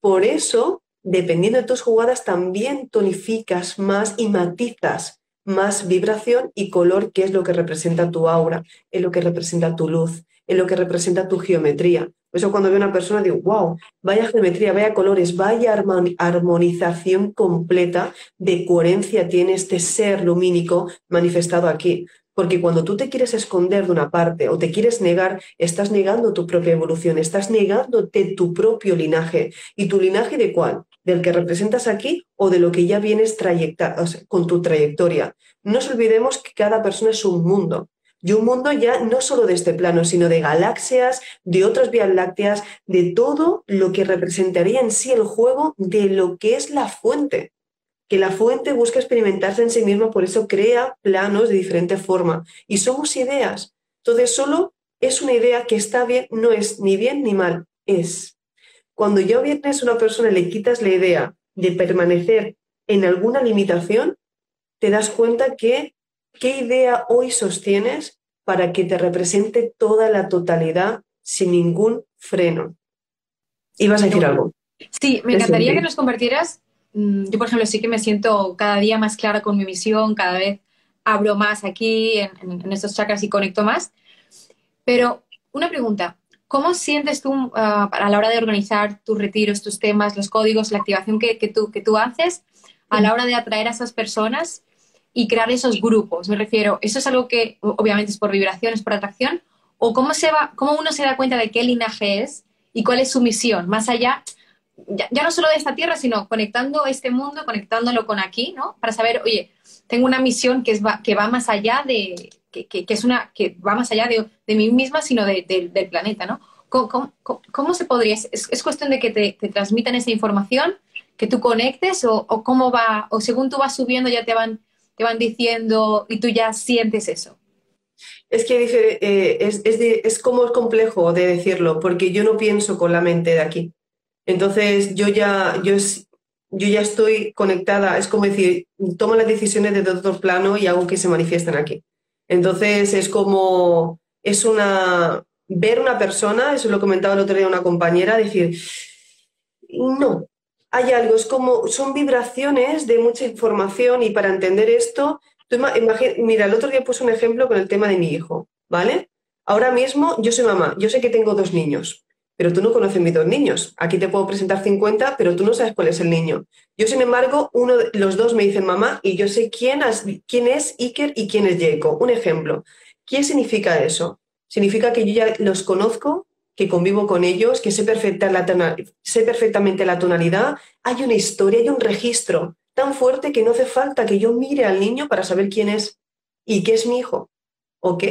Por eso, dependiendo de tus jugadas, también tonificas más y matizas más vibración y color, que es lo que representa tu aura, es lo que representa tu luz, es lo que representa tu geometría. Por eso cuando veo a una persona digo, wow, vaya geometría, vaya colores, vaya armonización completa de coherencia tiene este ser lumínico manifestado aquí. Porque cuando tú te quieres esconder de una parte o te quieres negar, estás negando tu propia evolución, estás negándote tu propio linaje. ¿Y tu linaje de cuál? ¿Del que representas aquí o de lo que ya vienes con tu trayectoria? No nos olvidemos que cada persona es un mundo y un mundo ya no solo de este plano, sino de galaxias, de otras vías lácteas, de todo lo que representaría en sí el juego de lo que es la fuente. Que la fuente busca experimentarse en sí misma, por eso crea planos de diferente forma. Y somos ideas. Entonces, solo es una idea que está bien, no es ni bien ni mal, es. Cuando ya vienes a una persona y le quitas la idea de permanecer en alguna limitación, te das cuenta que qué idea hoy sostienes para que te represente toda la totalidad sin ningún freno. ¿Ibas a decir algo? Sí, me encantaría que nos compartieras. Mm, yo, por ejemplo, sí que me siento cada día más clara con mi misión, cada vez abro más aquí en, estos chakras y conecto más. Pero una pregunta, ¿cómo sientes tú ah, a la hora de organizar tus retiros, tus temas, los códigos, la activación que, tú, que tú haces a la hora de atraer a esas personas y crear esos grupos. Me refiero, ¿eso es algo que obviamente es por vibraciones, por atracción? ¿O cómo, se va, cómo uno se da cuenta de qué linaje es y cuál es su misión? Más allá, ya, no solo de esta tierra, sino conectando este mundo, conectándolo con aquí, ¿no? Para saber, oye, tengo una misión que, es, que va más allá de, que, que, es una, que va más allá de, de mí misma, sino de, del planeta, ¿no? ¿Cómo, cómo, se podría? Es, es, cuestión de que te, te, transmitan esa información, que tú conectes o, cómo va, o según tú vas subiendo ya te van te van diciendo y tú ya sientes eso? Es que eh, es, es, es, como complejo de decirlo, porque yo no pienso con la mente de aquí. Entonces yo ya, yo, yo ya estoy conectada, es como decir, tomo las decisiones desde otro plano y hago que se manifiesten aquí. Entonces es como, es una, ver una persona, eso lo comentaba el otro día una compañera, decir, no, hay algo, es como, son vibraciones de mucha información y para entender esto, mira, el otro día puse un ejemplo con el tema de mi hijo, ¿vale? Ahora mismo yo soy mamá, yo sé que tengo dos niños, pero tú no conoces mis dos niños. Aquí te puedo presentar 50, pero tú no sabes cuál es el niño. Yo, sin embargo, uno de los dos me dicen mamá y yo sé quién, quién es Iker y quién es Jacob. Un ejemplo. ¿Qué significa eso? Significa que yo ya los conozco que convivo con ellos, que sé, perfecta la sé perfectamente la tonalidad, hay una historia, hay un registro tan fuerte que no hace falta que yo mire al niño para saber quién es y qué es mi hijo. ¿Ok?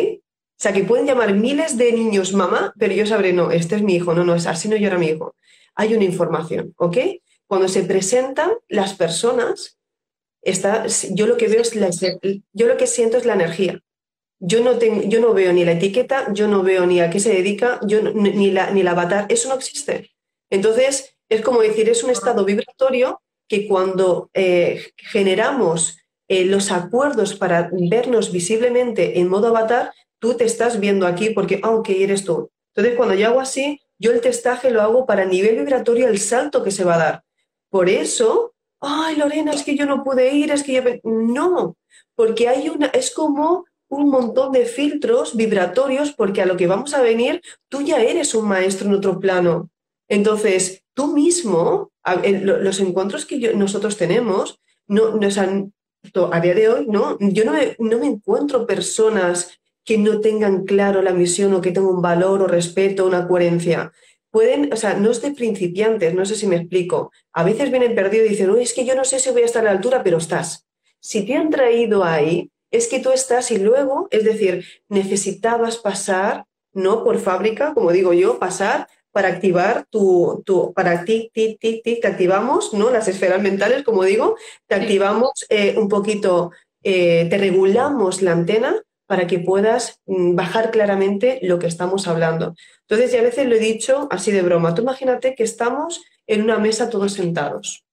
O sea, que pueden llamar miles de niños mamá, pero yo sabré, no, este es mi hijo, no, no, es así no llora mi hijo. Hay una información, ¿ok? Cuando se presentan las personas, está, yo lo que veo es la, yo lo que siento es la energía. Yo no, tengo, yo no veo ni la etiqueta, yo no veo ni a qué se dedica, yo ni, la, ni el avatar, eso no existe. Entonces, es como decir, es un estado vibratorio que cuando eh, generamos eh, los acuerdos para vernos visiblemente en modo avatar, tú te estás viendo aquí porque, aunque ah, eres tú. Entonces, cuando yo hago así, yo el testaje lo hago para nivel vibratorio, el salto que se va a dar. Por eso, ay, Lorena, es que yo no pude ir, es que yo... No, porque hay una, es como un montón de filtros vibratorios, porque a lo que vamos a venir, tú ya eres un maestro en otro plano. Entonces, tú mismo, los encuentros que nosotros tenemos, no, no, a día de hoy, ¿no? Yo no no me encuentro personas que no tengan claro la misión o que tengan un valor o respeto, una coherencia. Pueden, o sea, no es de principiantes, no sé si me explico. A veces vienen perdidos y dicen, es que yo no sé si voy a estar a la altura, pero estás. Si te han traído ahí, es que tú estás y luego, es decir, necesitabas pasar, no por fábrica, como digo yo, pasar para activar tu, tu para ti, ti, ti, ti, te activamos, ¿no? Las esferas mentales, como digo, te activamos eh, un poquito, eh, te regulamos la antena para que puedas mm, bajar claramente lo que estamos hablando. Entonces, ya a veces lo he dicho así de broma, tú imagínate que estamos en una mesa todos sentados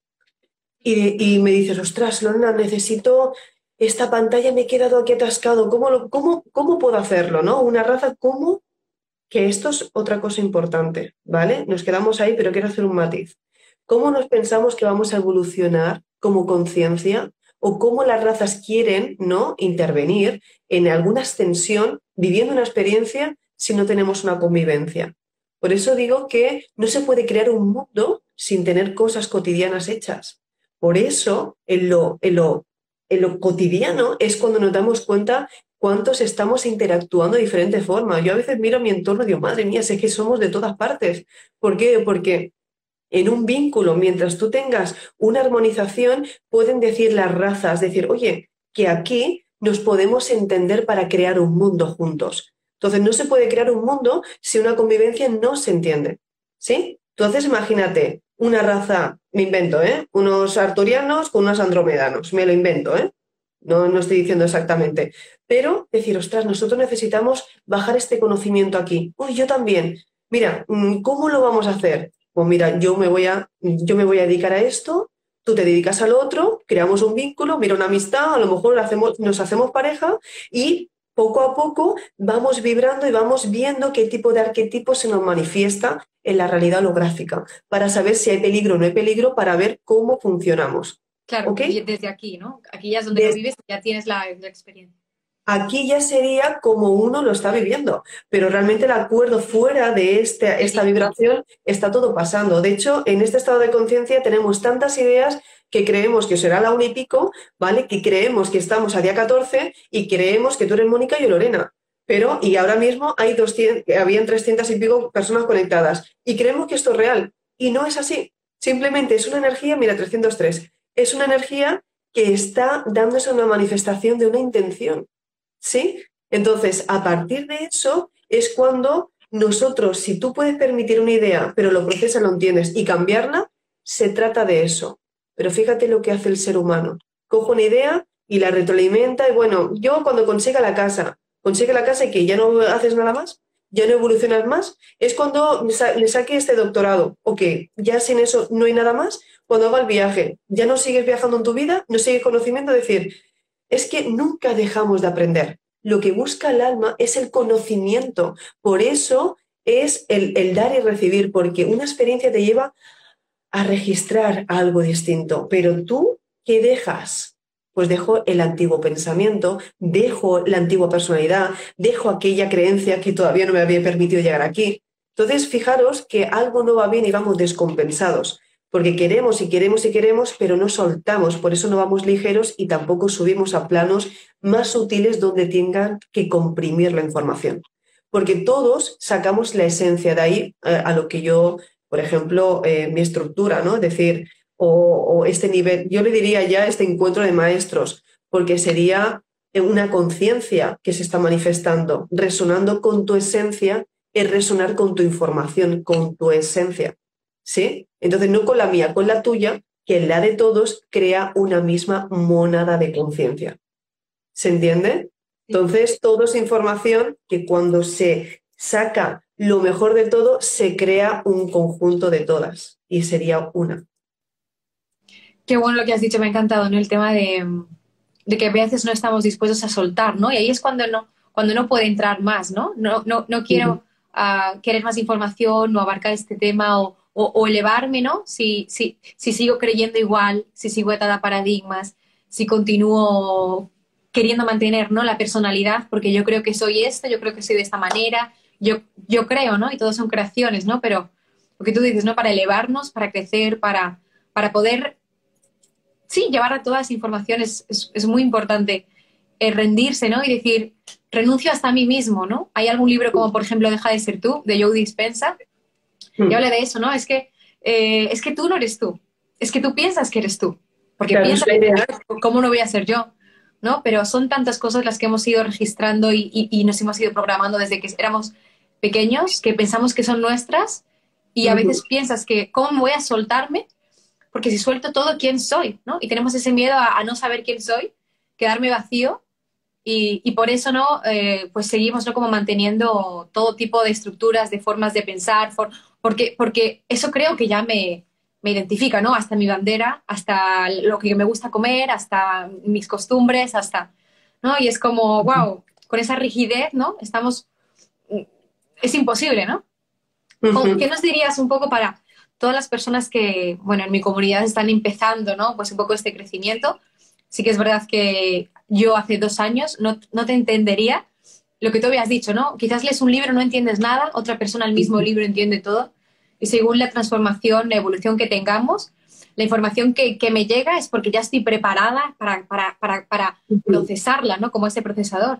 y, me dices, ostras, Lorena, necesito esta pantalla, me he quedado aquí atascado, ¿cómo, cómo, cómo puedo hacerlo? ¿no? Una raza, ¿cómo? Que esto es otra cosa importante, ¿vale? Nos quedamos ahí, pero quiero hacer un matiz. ¿Cómo nos pensamos que vamos a evolucionar como conciencia o cómo las razas quieren ¿no? intervenir en alguna extensión viviendo una experiencia si no tenemos una convivencia. Por eso digo que no se puede crear un mundo sin tener cosas cotidianas hechas. Por eso, en lo, en lo, en lo cotidiano es cuando nos damos cuenta cuántos estamos interactuando de diferentes formas. Yo a veces miro mi entorno y digo, madre mía, sé que somos de todas partes. ¿Por qué? Porque en un vínculo, mientras tú tengas una armonización, pueden decir las razas, decir, oye, que aquí nos podemos entender para crear un mundo juntos. Entonces, no se puede crear un mundo si una convivencia no se entiende. ¿Sí? Entonces, imagínate una raza, me invento, ¿eh? Unos arturianos con unos andromedanos, me lo invento, ¿eh? No, no estoy diciendo exactamente. Pero decir, ostras, nosotros necesitamos bajar este conocimiento aquí. Uy, yo también. Mira, mm, ¿cómo lo vamos a hacer? Pues mira, yo me voy a, yo me voy a dedicar a esto, tú te dedicas al otro, creamos un vínculo, mira una amistad, a lo mejor hacemos, nos hacemos pareja y poco a poco vamos vibrando y vamos viendo qué tipo de arquetipo se nos manifiesta en la realidad holográfica, para saber si hay peligro o no hay peligro, para ver cómo funcionamos. Claro, desde aquí, ¿no? Aquí ya es donde vives, ya tienes la experiencia. Aquí ya sería como uno lo está viviendo, pero realmente el acuerdo fuera de este, esta vibración está todo pasando. De hecho, en este estado de conciencia tenemos tantas ideas que creemos que será la una ¿vale? Que creemos que estamos a día 14 y creemos que tú eres Mónica y yo Lorena. Pero, y ahora mismo hay 200, habían 300 y pico personas conectadas y creemos que esto es real. Y no es así. Simplemente es una energía, mira, 303, es una energía que está dándose una manifestación de una intención. ¿Sí? Entonces, a partir de eso es cuando nosotros, si tú puedes permitir una idea, pero lo procesas, lo entiendes y cambiarla, se trata de eso. Pero fíjate lo que hace el ser humano. Cojo una idea y la retroalimenta y bueno, yo cuando consiga la casa, consigue la casa y que ya no haces nada más, ya no evolucionas más, es cuando le saque este doctorado. Ok, ya sin eso no hay nada más. Cuando haga el viaje, ya no sigues viajando en tu vida, no sigues conocimiento, decir, es que nunca dejamos de aprender. Lo que busca el alma es el conocimiento. Por eso es el, dar y recibir, porque una experiencia te lleva a registrar algo distinto. Pero tú, ¿qué dejas? Pues dejo el antiguo pensamiento, dejo la antigua personalidad, dejo aquella creencia que todavía no me había permitido llegar aquí. Entonces, fijaros que algo no va bien y vamos descompensados porque queremos y queremos y queremos, pero no soltamos, por eso no vamos ligeros y tampoco subimos a planos más sutiles donde tengan que comprimir la información. porque todos sacamos la esencia de ahí eh, a lo que yo, por ejemplo, eh, mi estructura, ¿no? Es decir, o, este nivel, yo le diría ya este encuentro de maestros, porque sería una conciencia que se está manifestando, resonando con tu esencia, es resonar con tu información, con tu esencia. ¿Sí? Entonces, no con la mía, con la tuya, que la de todos crea una misma monada de conciencia. ¿Se entiende? Entonces, todo es información que cuando se saca lo mejor de todo, se crea un conjunto de todas y sería una. Qué bueno lo que has dicho, me ha encantado, ¿no? El tema de, que a veces no estamos dispuestos a soltar, ¿no? Y ahí es cuando no, cuando no puede entrar más, ¿no? No, no, no quiero uh, querer más información o abarcar este tema o, o, elevarme, ¿no? Si, si, si sigo creyendo igual, si sigo atada a paradigmas, si continúo queriendo mantener, ¿no? La personalidad, porque yo creo que soy esto, yo creo que soy de esta manera, yo, yo creo, ¿no? Y todos son creaciones, ¿no? Pero lo que tú dices, ¿no? Para elevarnos, para crecer, para, para poder, sí, llevar a toda esa información es, es, muy importante. Eh, rendirse, ¿no? Y decir, renuncio hasta a mí mismo, ¿no? Hay algún libro como, por ejemplo, Deja de ser tú, de Joe Dispensa, y hmm. habla de eso, ¿no? Es que, eh, es que tú no eres tú, es que tú piensas que eres tú, porque piensas que ¿cómo no voy a ser yo? ¿no? Pero son tantas cosas las que hemos ido registrando y, nos hemos ido programando desde que éramos pequeños, que pensamos que son nuestras y a veces piensas que, ¿cómo voy a soltarme? Porque si suelto todo, ¿quién soy? ¿no? Y tenemos ese miedo a, no saber quién soy, quedarme vacío y, por eso, ¿no? Eh, pues seguimos, ¿no? Como manteniendo todo tipo de estructuras, de formas de pensar, porque, porque eso creo que ya me, me identifica, ¿no? Hasta mi bandera, hasta lo que me gusta comer, hasta mis costumbres, hasta, ¿no? Y es como, wow, con esa rigidez, ¿no? Estamos, es imposible, ¿no? ¿Qué nos dirías un poco para todas las personas que, bueno, en mi comunidad están empezando, ¿no? Pues un poco este crecimiento. Sí que es verdad que yo hace dos años no, no te entendería lo que tú habías dicho, ¿no? Quizás lees un libro, no entiendes nada, otra persona al mismo libro entiende todo y según la transformación, la evolución que tengamos, la información que, me llega es porque ya estoy preparada para, para, procesarla, ¿no? Como ese procesador.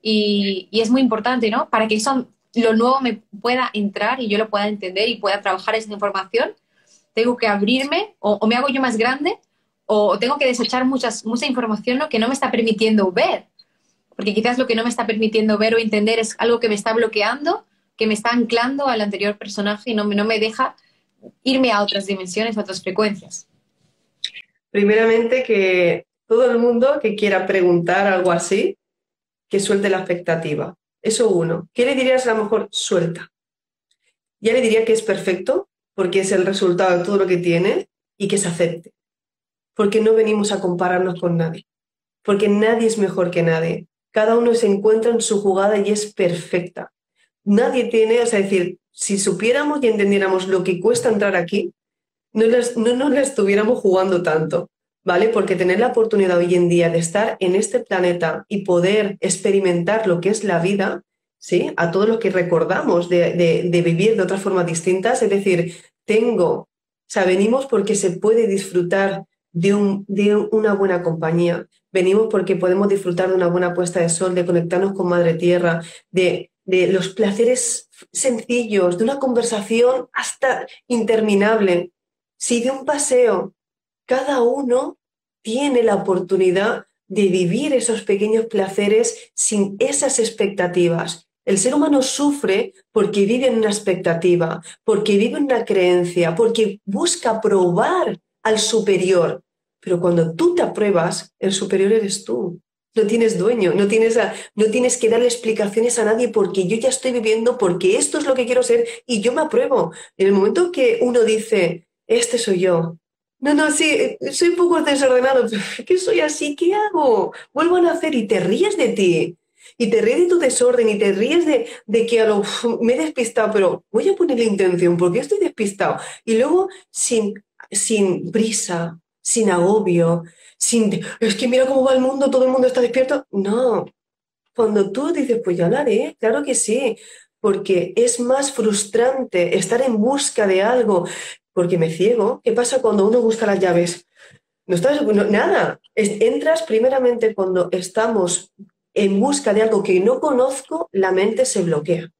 Y, es muy importante, ¿no? Para que eso, lo nuevo me pueda entrar y yo lo pueda entender y pueda trabajar esa información, tengo que abrirme o, me hago yo más grande o tengo que desechar muchas, mucha información que no me está permitiendo ver. Porque quizás lo que no me está permitiendo ver o entender es algo que me está bloqueando que me está anclando al anterior personaje y no me, no me deja irme a otras dimensiones, a otras frecuencias. Primeramente, que todo el mundo que quiera preguntar algo así, que suelte la expectativa. Eso uno. ¿Qué le dirías a lo mejor? Suelta. Ya le diría que es perfecto, porque es el resultado de todo lo que tiene y que se acepte. Porque no venimos a compararnos con nadie. Porque nadie es mejor que nadie. Cada uno se encuentra en su jugada y es perfecta nadie tiene, o sea, decir, si supiéramos y entendiéramos lo que cuesta entrar aquí, no, no nos la estuviéramos jugando tanto, ¿vale? Porque tener la oportunidad hoy en día de estar en este planeta y poder experimentar lo que es la vida, ¿sí? A todo lo que recordamos de, vivir de otras formas distintas, es decir, tengo, o sea, venimos porque se puede disfrutar de, un, de una buena compañía, venimos porque podemos disfrutar de una buena puesta de sol, de conectarnos con Madre Tierra, de los placeres sencillos, de una conversación hasta interminable, si de un paseo, cada uno tiene la oportunidad de vivir esos pequeños placeres sin esas expectativas. El ser humano sufre porque vive en una expectativa, porque vive en una creencia, porque busca probar al superior. Pero cuando tú te apruebas, el superior eres tú no tienes dueño, no tienes, no tienes que darle explicaciones a nadie porque yo ya estoy viviendo, porque esto es lo que quiero ser y yo me apruebo. En el momento que uno dice, este soy yo, no, no, sí, soy un poco desordenado, que soy así, ¿qué hago? Vuelvo a nacer y te ríes de ti. Y te ríes de tu desorden y te ríes de, de que a lo, me he despistado, pero voy a poner la intención porque estoy despistado. Y luego sin, sin prisa, sin agobio, es que mira cómo va el mundo, todo el mundo está despierto. No, cuando tú dices, pues yo haré, claro que sí, porque es más frustrante estar en busca de algo, porque me ciego. ¿Qué pasa cuando uno busca las llaves? No estás, nada. entras primeramente cuando estamos en busca de algo que no conozco, la mente se bloquea.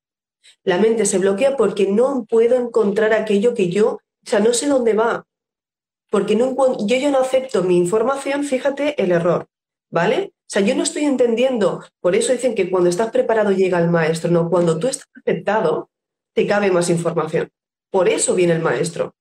La mente se bloquea porque no puedo encontrar aquello que yo, o sea, no sé dónde va. Porque no, yo ya no acepto mi información, fíjate el error, ¿vale? O sea, yo no estoy entendiendo, por eso dicen que cuando estás preparado llega el maestro, no, cuando tú estás aceptado, te cabe más información. Por eso viene el maestro.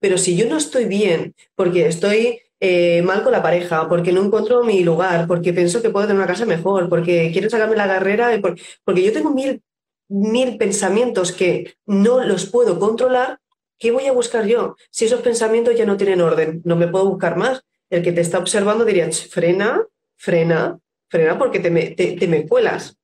Pero si yo no estoy bien, porque estoy eh, mal con la pareja, porque no encuentro mi lugar, porque pienso que puedo tener una casa mejor, porque quiero sacarme la carrera, porque, porque yo tengo mil, mil pensamientos que no los puedo controlar, ¿qué voy a buscar yo? Si esos pensamientos ya no tienen orden, no me puedo buscar más. El que te está observando diría, frena, frena, frena porque te me, te, me cuelas.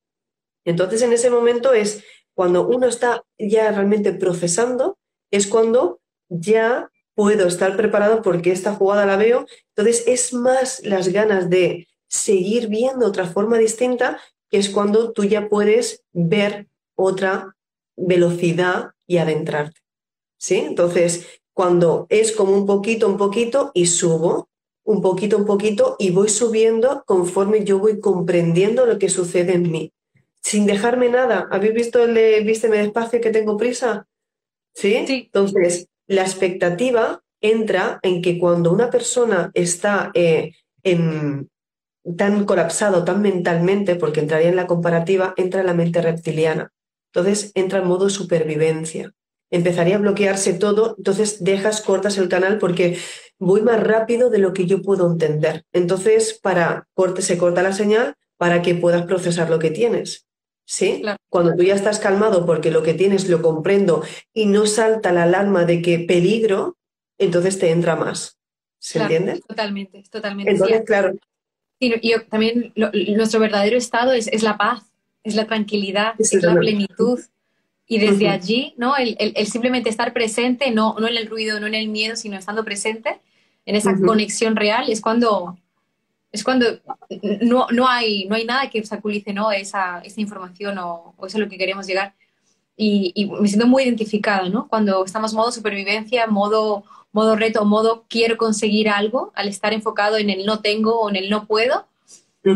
Entonces, en ese momento es cuando uno está ya realmente procesando, es cuando ya puedo estar preparado porque esta jugada la veo. Entonces, es más las ganas de seguir viendo otra forma distinta, que es cuando tú ya puedes ver otra velocidad y adentrarte. ¿Sí? Entonces, cuando es como un poquito, un poquito y subo, un poquito, un poquito y voy subiendo conforme yo voy comprendiendo lo que sucede en mí, sin dejarme nada. ¿Habéis visto el de vísteme despacio que tengo prisa? ¿Sí? Entonces, la expectativa entra en que cuando una persona está eh, tan colapsado, tan mentalmente, porque entraría en la comparativa, entra en la mente reptiliana. Entonces entra en modo supervivencia. Empezaría a bloquearse todo, entonces dejas, cortas el canal porque voy más rápido de lo que yo puedo entender. Entonces, para corte, se corta la señal para que puedas procesar lo que tienes. ¿Sí? Cuando tú ya estás calmado porque lo que tienes lo comprendo y no salta la alarma de que peligro, entonces te entra más. ¿Se entiende? Totalmente, totalmente. Entonces, claro. Y, yo, también nuestro verdadero estado es, la paz, es la tranquilidad, es, la plenitud. Y desde allí, ¿no? El, simplemente estar presente, no, no en el ruido, no en el miedo, sino estando presente, en esa conexión real, es cuando, es cuando no, no, hay, no hay nada que obstaculice ¿no? esa, esa información o, o, eso a lo que queremos llegar. Y, y, me siento muy identificada, ¿no? Cuando estamos modo supervivencia, modo, modo reto, modo quiero conseguir algo, al estar enfocado en el no tengo o en el no puedo,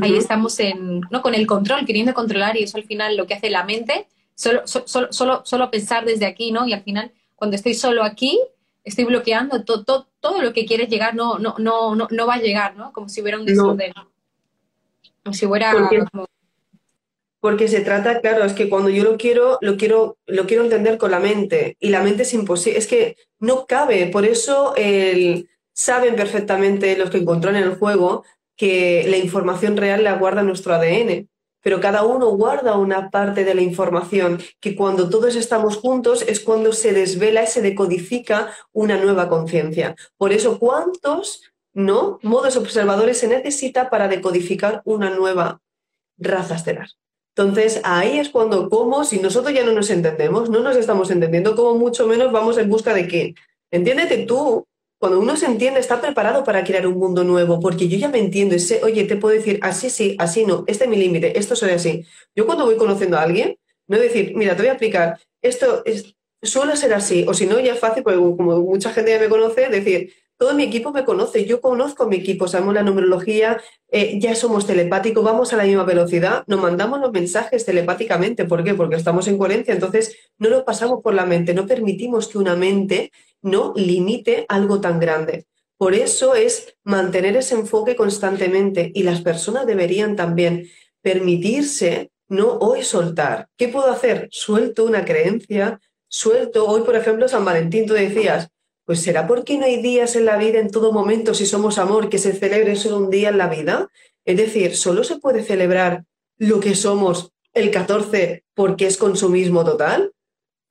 ahí estamos en, ¿no? con el control, queriendo controlar y eso al final lo que hace la mente solo, solo, solo, solo pensar desde aquí, ¿no? Y al final, cuando estoy solo aquí, estoy bloqueando todo, todo, lo que quiere llegar, no, no, no, no, no va a llegar, ¿no? Como si hubiera un desorden. Como si hubiera... Porque, se trata, claro, es que cuando yo lo quiero, lo quiero, lo quiero entender con la mente y la mente es imposible, es que no cabe, por eso el, saben perfectamente los que controlan el juego que la información real la guarda nuestro ADN pero cada uno guarda una parte de la información que cuando todos estamos juntos es cuando se desvela y se decodifica una nueva conciencia. Por eso, ¿cuántos no modos observadores se necesita para decodificar una nueva raza estelar? Entonces, ahí es cuando, como si nosotros ya no nos entendemos, no nos estamos entendiendo, como mucho menos vamos en busca de qué. Entiéndete tú cuando uno se entiende, está preparado para crear un mundo nuevo, porque yo ya me entiendo y sé, oye, te puedo decir así sí, así no, este es mi límite, esto soy así. Yo cuando voy conociendo a alguien, no decir, mira, te voy a explicar, esto es, suele ser así, o si no, ya es fácil, porque como mucha gente ya me conoce, decir, todo mi equipo me conoce, yo conozco a mi equipo, sabemos la numerología, eh, ya somos telepáticos, vamos a la misma velocidad, nos mandamos los mensajes telepáticamente. ¿Por qué? Porque estamos en coherencia, entonces no lo pasamos por la mente, no permitimos que una mente no limite algo tan grande. Por eso es mantener ese enfoque constantemente y las personas deberían también permitirse no hoy soltar. ¿Qué puedo hacer? Suelto una creencia, suelto. Hoy, por ejemplo, San Valentín, tú decías, pues será porque no hay días en la vida en todo momento, si somos amor, que se celebre solo un día en la vida. Es decir, solo se puede celebrar lo que somos el 14 porque es consumismo total.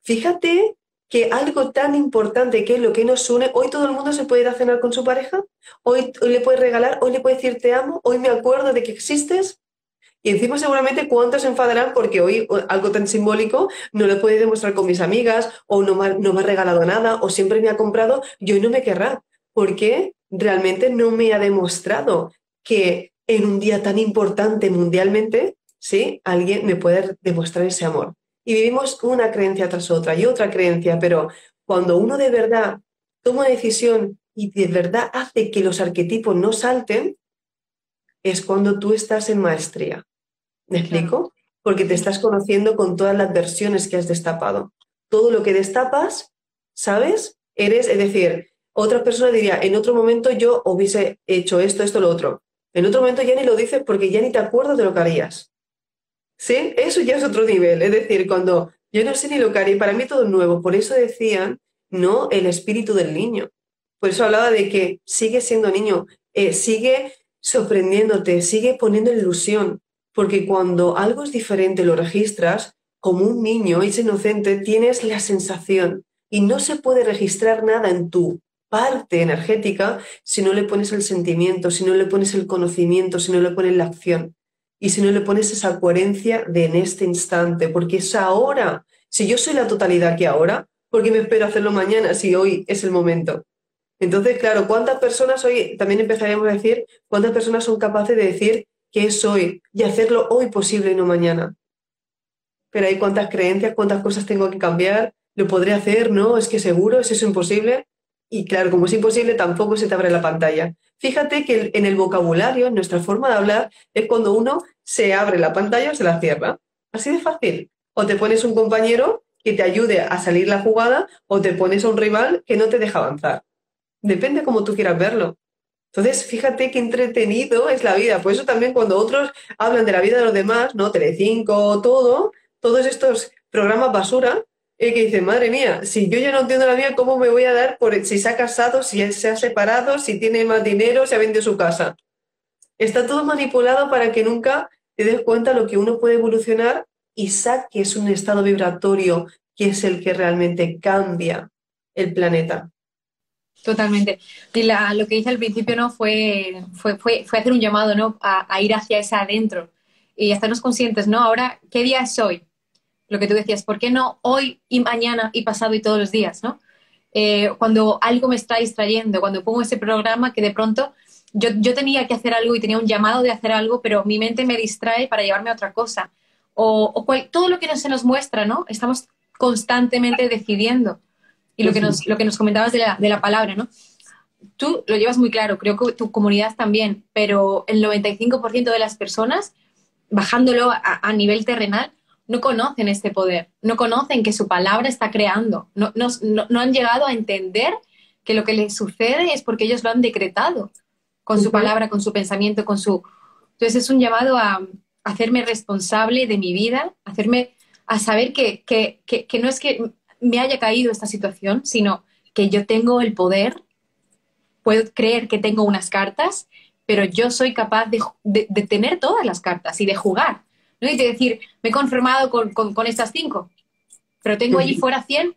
Fíjate que algo tan importante que es lo que nos une, hoy todo el mundo se puede ir a cenar con su pareja, hoy, hoy le puedes regalar, hoy le puedes decir te amo, hoy me acuerdo de que existes. Y encima seguramente cuántos se enfadarán porque hoy algo tan simbólico no lo puedo demostrar con mis amigas o no me, no me ha regalado nada o siempre me ha comprado y hoy no me querrá porque realmente no me ha demostrado que en un día tan importante mundialmente, ¿sí? Alguien me puede demostrar ese amor. Y vivimos una creencia tras otra y otra creencia, pero cuando uno de verdad toma una decisión y de verdad hace que los arquetipos no salten, es cuando tú estás en maestría. ¿Me explico? Porque te estás conociendo con todas las versiones que has destapado. Todo lo que destapas, ¿sabes? Eres, es decir, otra persona diría, en otro momento yo hubiese hecho esto, esto, lo otro. En otro momento ya ni lo dices porque ya ni te acuerdas de lo que harías. ¿Sí? Eso ya es otro nivel. Es decir, cuando yo no sé ni lo que haría, para mí todo es nuevo. Por eso decían, no el espíritu del niño. Por eso hablaba de que sigue siendo niño, eh, sigue sorprendiéndote, sigue poniendo ilusión. Porque cuando algo es diferente lo registras, como un niño, es inocente, tienes la sensación y no se puede registrar nada en tu parte energética si no le pones el sentimiento, si no le pones el conocimiento, si no le pones la acción y si no le pones esa coherencia de en este instante, porque es ahora. Si yo soy la totalidad que ahora, ¿por qué me espero hacerlo mañana si hoy es el momento? Entonces, claro, ¿cuántas personas hoy, también empezaríamos a decir, cuántas personas son capaces de decir que es hoy y hacerlo hoy posible y no mañana? Pero hay cuántas creencias, cuántas cosas tengo que cambiar, lo podré hacer, ¿no? Es que seguro, es eso imposible. Y claro, como es imposible, tampoco se te abre la pantalla. Fíjate que en el vocabulario, en nuestra forma de hablar, es cuando uno se abre la pantalla o se la cierra. Así de fácil. O te pones un compañero que te ayude a salir la jugada o te pones a un rival que no te deja avanzar. Depende cómo tú quieras verlo. Entonces, fíjate qué entretenido es la vida. Por eso también cuando otros hablan de la vida de los demás, ¿no? Telecinco, todo, todos estos programas basura, y que dice, madre mía, si yo ya no entiendo la vida, ¿cómo me voy a dar por si se ha casado, si se ha separado, si tiene más dinero, si ha vendido su casa? Está todo manipulado para que nunca te des cuenta lo que uno puede evolucionar y saques un estado vibratorio que es el que realmente cambia el planeta. Totalmente. Y lo que hice al principio no fue, fue, fue, hacer un llamado ¿no? A, a, ir hacia ese adentro y estarnos conscientes, ¿no? Ahora, ¿qué día es hoy? Lo que tú decías, ¿por qué no hoy y mañana y pasado y todos los días, ¿no? Eh, cuando algo me está distrayendo, cuando pongo ese programa que de pronto yo, yo, tenía que hacer algo y tenía un llamado de hacer algo, pero mi mente me distrae para llevarme a otra cosa. O, o todo lo que se nos muestra, ¿no? Estamos constantemente decidiendo. Y lo que nos, lo que nos comentabas de la, de la palabra, ¿no? Tú lo llevas muy claro, creo que tu comunidad también, pero el 95% de las personas, bajándolo a, a nivel terrenal, no conocen este poder, no conocen que su palabra está creando, no, no, han llegado a entender que lo que les sucede es porque ellos lo han decretado con su palabra, con su pensamiento, con su... Entonces es un llamado a, hacerme responsable de mi vida, hacerme a saber que, que, que, no es que me haya caído esta situación, sino que yo tengo el poder, puedo creer que tengo unas cartas, pero yo soy capaz de, de tener todas las cartas y de jugar. ¿No? Y de decir, me he conformado con, con, estas cinco, pero tengo allí fuera 100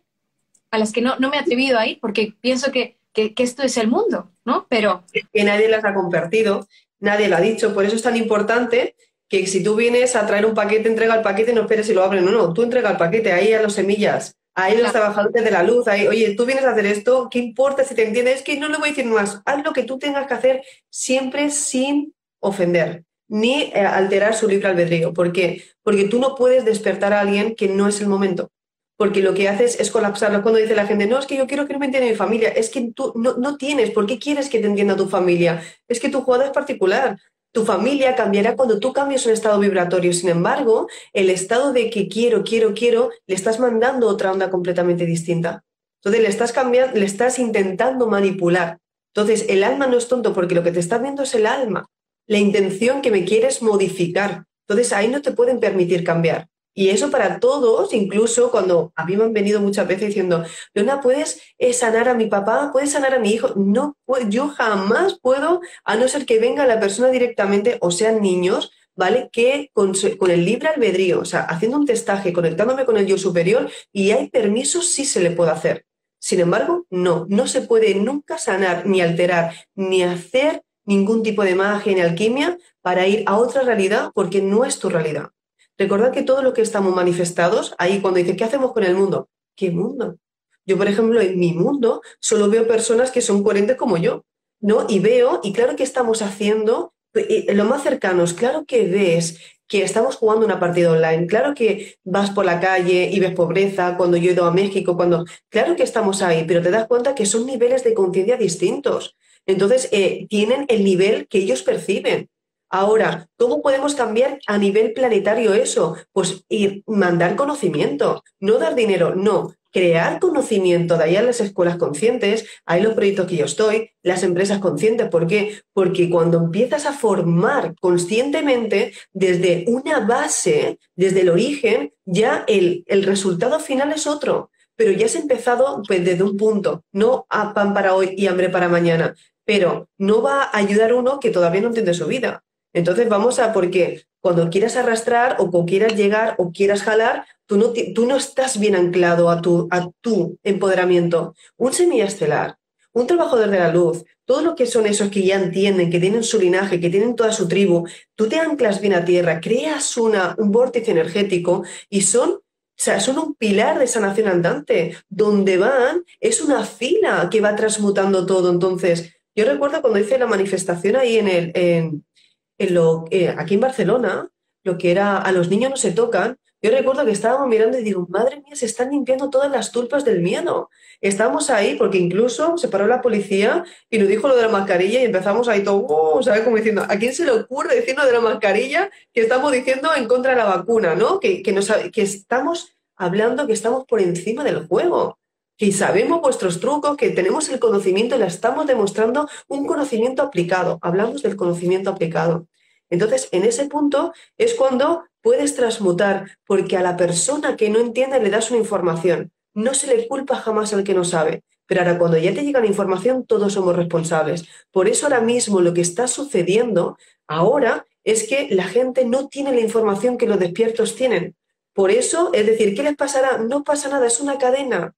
a las que no, no me he atrevido a ir porque pienso que, que, esto es el mundo, ¿no? Pero... Que nadie las ha compartido, nadie lo ha dicho, por eso es tan importante que si tú vienes a traer un paquete, entrega el paquete, no esperes si lo abren o no, tú entrega el paquete, ahí a los semillas, ahí los trabajadores de la luz, ahí, oye, tú vienes a hacer esto, ¿qué importa si te entiendes? Es que no le voy a decir más, haz lo que tú tengas que hacer siempre sin ofender ni eh, alterar su libre albedrío. ¿Por qué? Porque tú no puedes despertar a alguien que no es el momento. Porque lo que haces es colapsarlo. Cuando dice la gente, no, es que yo quiero que no me entienda mi familia, es que tú no, no tienes, ¿por qué quieres que te entienda tu familia? Es que tu jugada es particular. Tu familia cambiará cuando tú cambies un estado vibratorio. Sin embargo, el estado de que quiero, quiero, quiero, le estás mandando otra onda completamente distinta. Entonces le estás cambiando, le estás intentando manipular. Entonces, el alma no es tonto porque lo que te está viendo es el alma la intención que me quieres modificar. Entonces ahí no te pueden permitir cambiar. Y eso para todos, incluso cuando a mí me han venido muchas veces diciendo, Leona, ¿puedes eh, sanar a mi papá? ¿Puedes sanar a mi hijo? No, yo jamás puedo, a no ser que venga la persona directamente o sean niños, ¿vale? Que con, con, el libre albedrío, o sea, haciendo un testaje, conectándome con el yo superior y hay permisos, sí se le puede hacer. Sin embargo, no, no se puede nunca sanar, ni alterar, ni hacer ningún tipo de magia ni alquimia para ir a otra realidad porque no es tu realidad. Recordad que todo lo que estamos manifestados, ahí cuando dice, ¿qué hacemos con el mundo? ¿Qué mundo? Yo, por ejemplo, en mi mundo solo veo personas que son coherentes como yo, ¿no? Y veo, y claro que estamos haciendo, lo más cercanos, claro que ves que estamos jugando una partida online, claro que vas por la calle y ves pobreza, cuando yo he ido a México, cuando, claro que estamos ahí, pero te das cuenta que son niveles de conciencia distintos. Entonces, eh, tienen el nivel que ellos perciben. Ahora, ¿cómo podemos cambiar a nivel planetario eso? Pues ir, mandar conocimiento, no dar dinero, no, crear conocimiento, de ahí a las escuelas conscientes, hay los proyectos que yo estoy, las empresas conscientes. ¿Por qué? Porque cuando empiezas a formar conscientemente desde una base, desde el origen, ya el, el resultado final es otro. Pero ya has empezado pues, desde un punto, no a pan para hoy y hambre para mañana. Pero no va a ayudar uno que todavía no entiende su vida. Entonces vamos a, porque cuando quieras arrastrar o quieras llegar o quieras jalar, tú no, tú no estás bien anclado a tu, a tu empoderamiento. Un semilla estelar, un trabajador de la luz, todo lo que son esos que ya entienden, que tienen su linaje, que tienen toda su tribu, tú te anclas bien a tierra, creas una, un vórtice energético y son, o sea, son un pilar de sanación andante. Donde van es una fila que va transmutando todo. Entonces, yo recuerdo cuando hice la manifestación ahí en el, en, lo, eh, aquí en Barcelona, lo que era a los niños no se tocan, yo recuerdo que estábamos mirando y digo, madre mía, se están limpiando todas las tulpas del miedo. Estábamos ahí porque incluso se paró la policía y nos dijo lo de la mascarilla y empezamos ahí todo, oh", ¿sabes? Como diciendo, ¿a quién se le ocurre decir lo de la mascarilla que estamos diciendo en contra de la vacuna, ¿no? Que, que, nos, que estamos hablando que estamos por encima del juego que sabemos vuestros trucos, que tenemos el conocimiento y la estamos demostrando un conocimiento aplicado. Hablamos del conocimiento aplicado. Entonces, en ese punto es cuando puedes transmutar, porque a la persona que no entiende le das una información. No se le culpa jamás al que no sabe. Pero ahora cuando ya te llega la información, todos somos responsables. Por eso ahora mismo lo que está sucediendo ahora es que la gente no tiene la información que los despiertos tienen. Por eso, es decir, ¿qué les pasará? No pasa nada, es una cadena.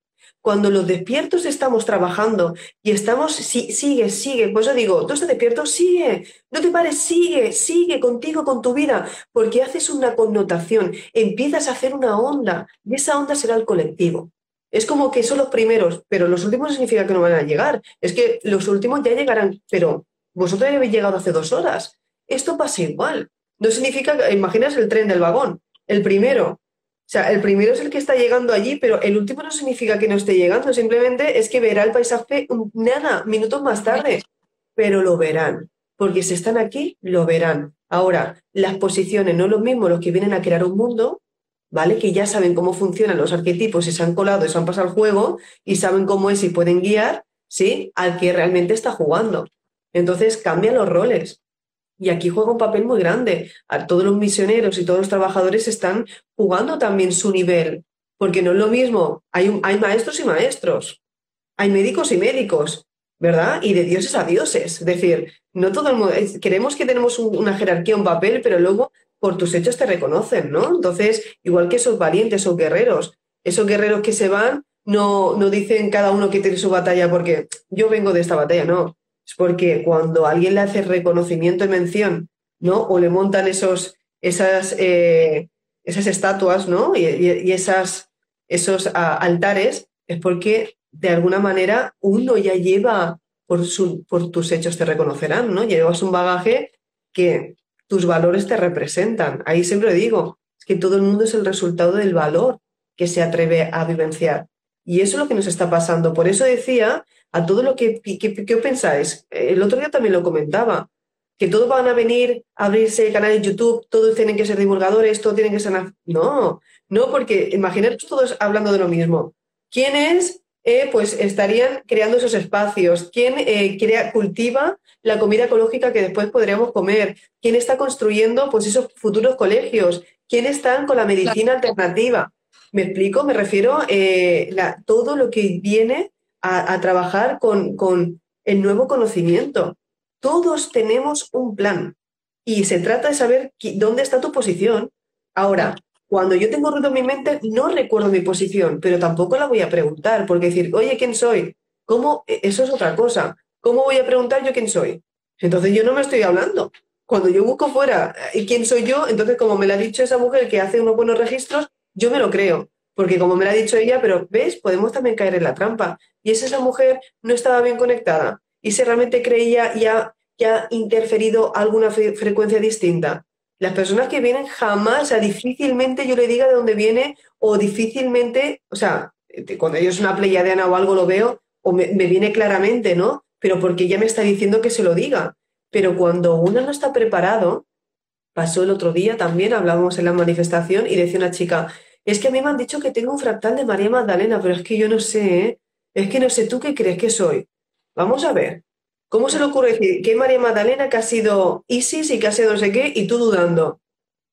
Cuando los despiertos estamos trabajando y estamos, sigue, sigue, pues yo digo, tú estás despierto, sigue, no te pares, sigue, sigue contigo, con tu vida, porque haces una connotación, empiezas a hacer una onda y esa onda será el colectivo. Es como que son los primeros, pero los últimos no significa que no van a llegar. Es que los últimos ya llegarán, pero vosotros ya habéis llegado hace dos horas. Esto pasa igual. No significa, imaginas el tren del vagón. El primero o sea, el primero es el que está llegando allí, pero el último no significa que no esté llegando, simplemente es que verá el paisaje nada, minutos más tarde, pero lo verán, porque si están aquí, lo verán. Ahora, las posiciones no es lo mismo los que vienen a crear un mundo, ¿vale? Que ya saben cómo funcionan los arquetipos y se han colado y se han pasado el juego y saben cómo es y pueden guiar, ¿sí? Al que realmente está jugando. Entonces cambian los roles. Y aquí juega un papel muy grande. A todos los misioneros y todos los trabajadores están jugando también su nivel, porque no es lo mismo. Hay, hay maestros y maestros, hay médicos y médicos, ¿verdad? Y de dioses a dioses. Es decir, no todo el mundo. Queremos que tenemos una jerarquía, un papel, pero luego por tus hechos te reconocen, ¿no? Entonces, igual que esos valientes, esos guerreros, esos guerreros que se van, no, no dicen cada uno que tiene su batalla porque yo vengo de esta batalla, no es porque cuando alguien le hace reconocimiento y mención, ¿no? O le montan esos, esas, eh, esas estatuas, ¿no? Y, esas, esos altares, es porque de alguna manera uno ya lleva, por, su, por tus hechos te reconocerán, ¿no? Llevas un bagaje que tus valores te representan. Ahí siempre digo, es que todo el mundo es el resultado del valor que se atreve a vivenciar. Y eso es lo que nos está pasando. Por eso decía a todo lo que, ¿qué pensáis? El otro día también lo comentaba, que todos van a venir a abrirse canales de YouTube, todos tienen que ser divulgadores, todos tienen que ser... No, no, porque imaginaros todos hablando de lo mismo. ¿Quiénes eh, pues estarían creando esos espacios? ¿Quién eh, crea, cultiva la comida ecológica que después podríamos comer? ¿Quién está construyendo pues, esos futuros colegios? ¿Quién están con la medicina alternativa? ¿Me explico? Me refiero a eh, todo lo que viene a, trabajar con, con el nuevo conocimiento. Todos tenemos un plan y se trata de saber dónde está tu posición. Ahora, cuando yo tengo ruido en mi mente, no recuerdo mi posición, pero tampoco la voy a preguntar, porque decir, oye, ¿quién soy? ¿Cómo? E, eso es otra cosa. ¿Cómo voy a preguntar yo quién soy? Entonces yo no me estoy hablando. Cuando yo busco fuera y quién soy yo, entonces como me lo ha dicho esa mujer que hace unos buenos registros, yo me lo creo. Porque como me lo ha dicho ella, pero ves, podemos también caer en la trampa. Y esa, esa mujer no estaba bien conectada. Y si realmente creía ya ha interferido alguna frecuencia distinta. Las personas que vienen jamás, o sea, difícilmente yo le diga de dónde viene o difícilmente, o sea, cuando yo es una pleiadiana o algo lo veo o me, me, viene claramente, ¿no? Pero porque ella me está diciendo que se lo diga. Pero cuando uno no está preparado, pasó el otro día también, hablábamos en la manifestación y decía una chica, es que a mí me han dicho que tengo un fractal de María Magdalena, pero es que yo no sé, ¿eh? es que no sé tú qué crees que soy. Vamos a ver, ¿cómo se le ocurre decir que María Magdalena que ha sido Isis y que ha sido no sé qué y tú dudando?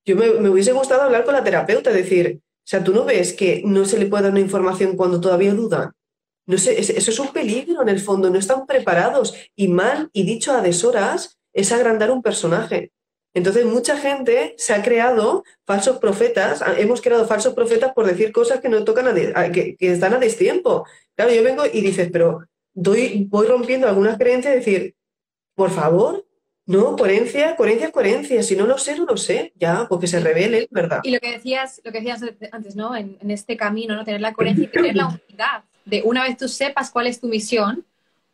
Yo me, hubiese gustado hablar con la terapeuta, decir, o sea, tú no ves que no se le puede dar una información cuando todavía duda. No sé, eso es un peligro en el fondo, no están preparados y mal y dicho a deshoras es agrandar un personaje. Entonces, mucha gente se ha creado falsos profetas, hemos creado falsos profetas por decir cosas que no tocan a, que, están a destiempo. Claro, yo vengo y dices, pero doy, voy rompiendo algunas creencias y decir, por favor, no, coherencia, coherencia, coherencia. Si no lo sé, no lo sé, ya, porque se revele, ¿verdad? Y lo que decías, lo que decías antes, ¿no? En, este camino, ¿no? Tener la coherencia y tener la unidad. De una vez tú sepas cuál es tu misión,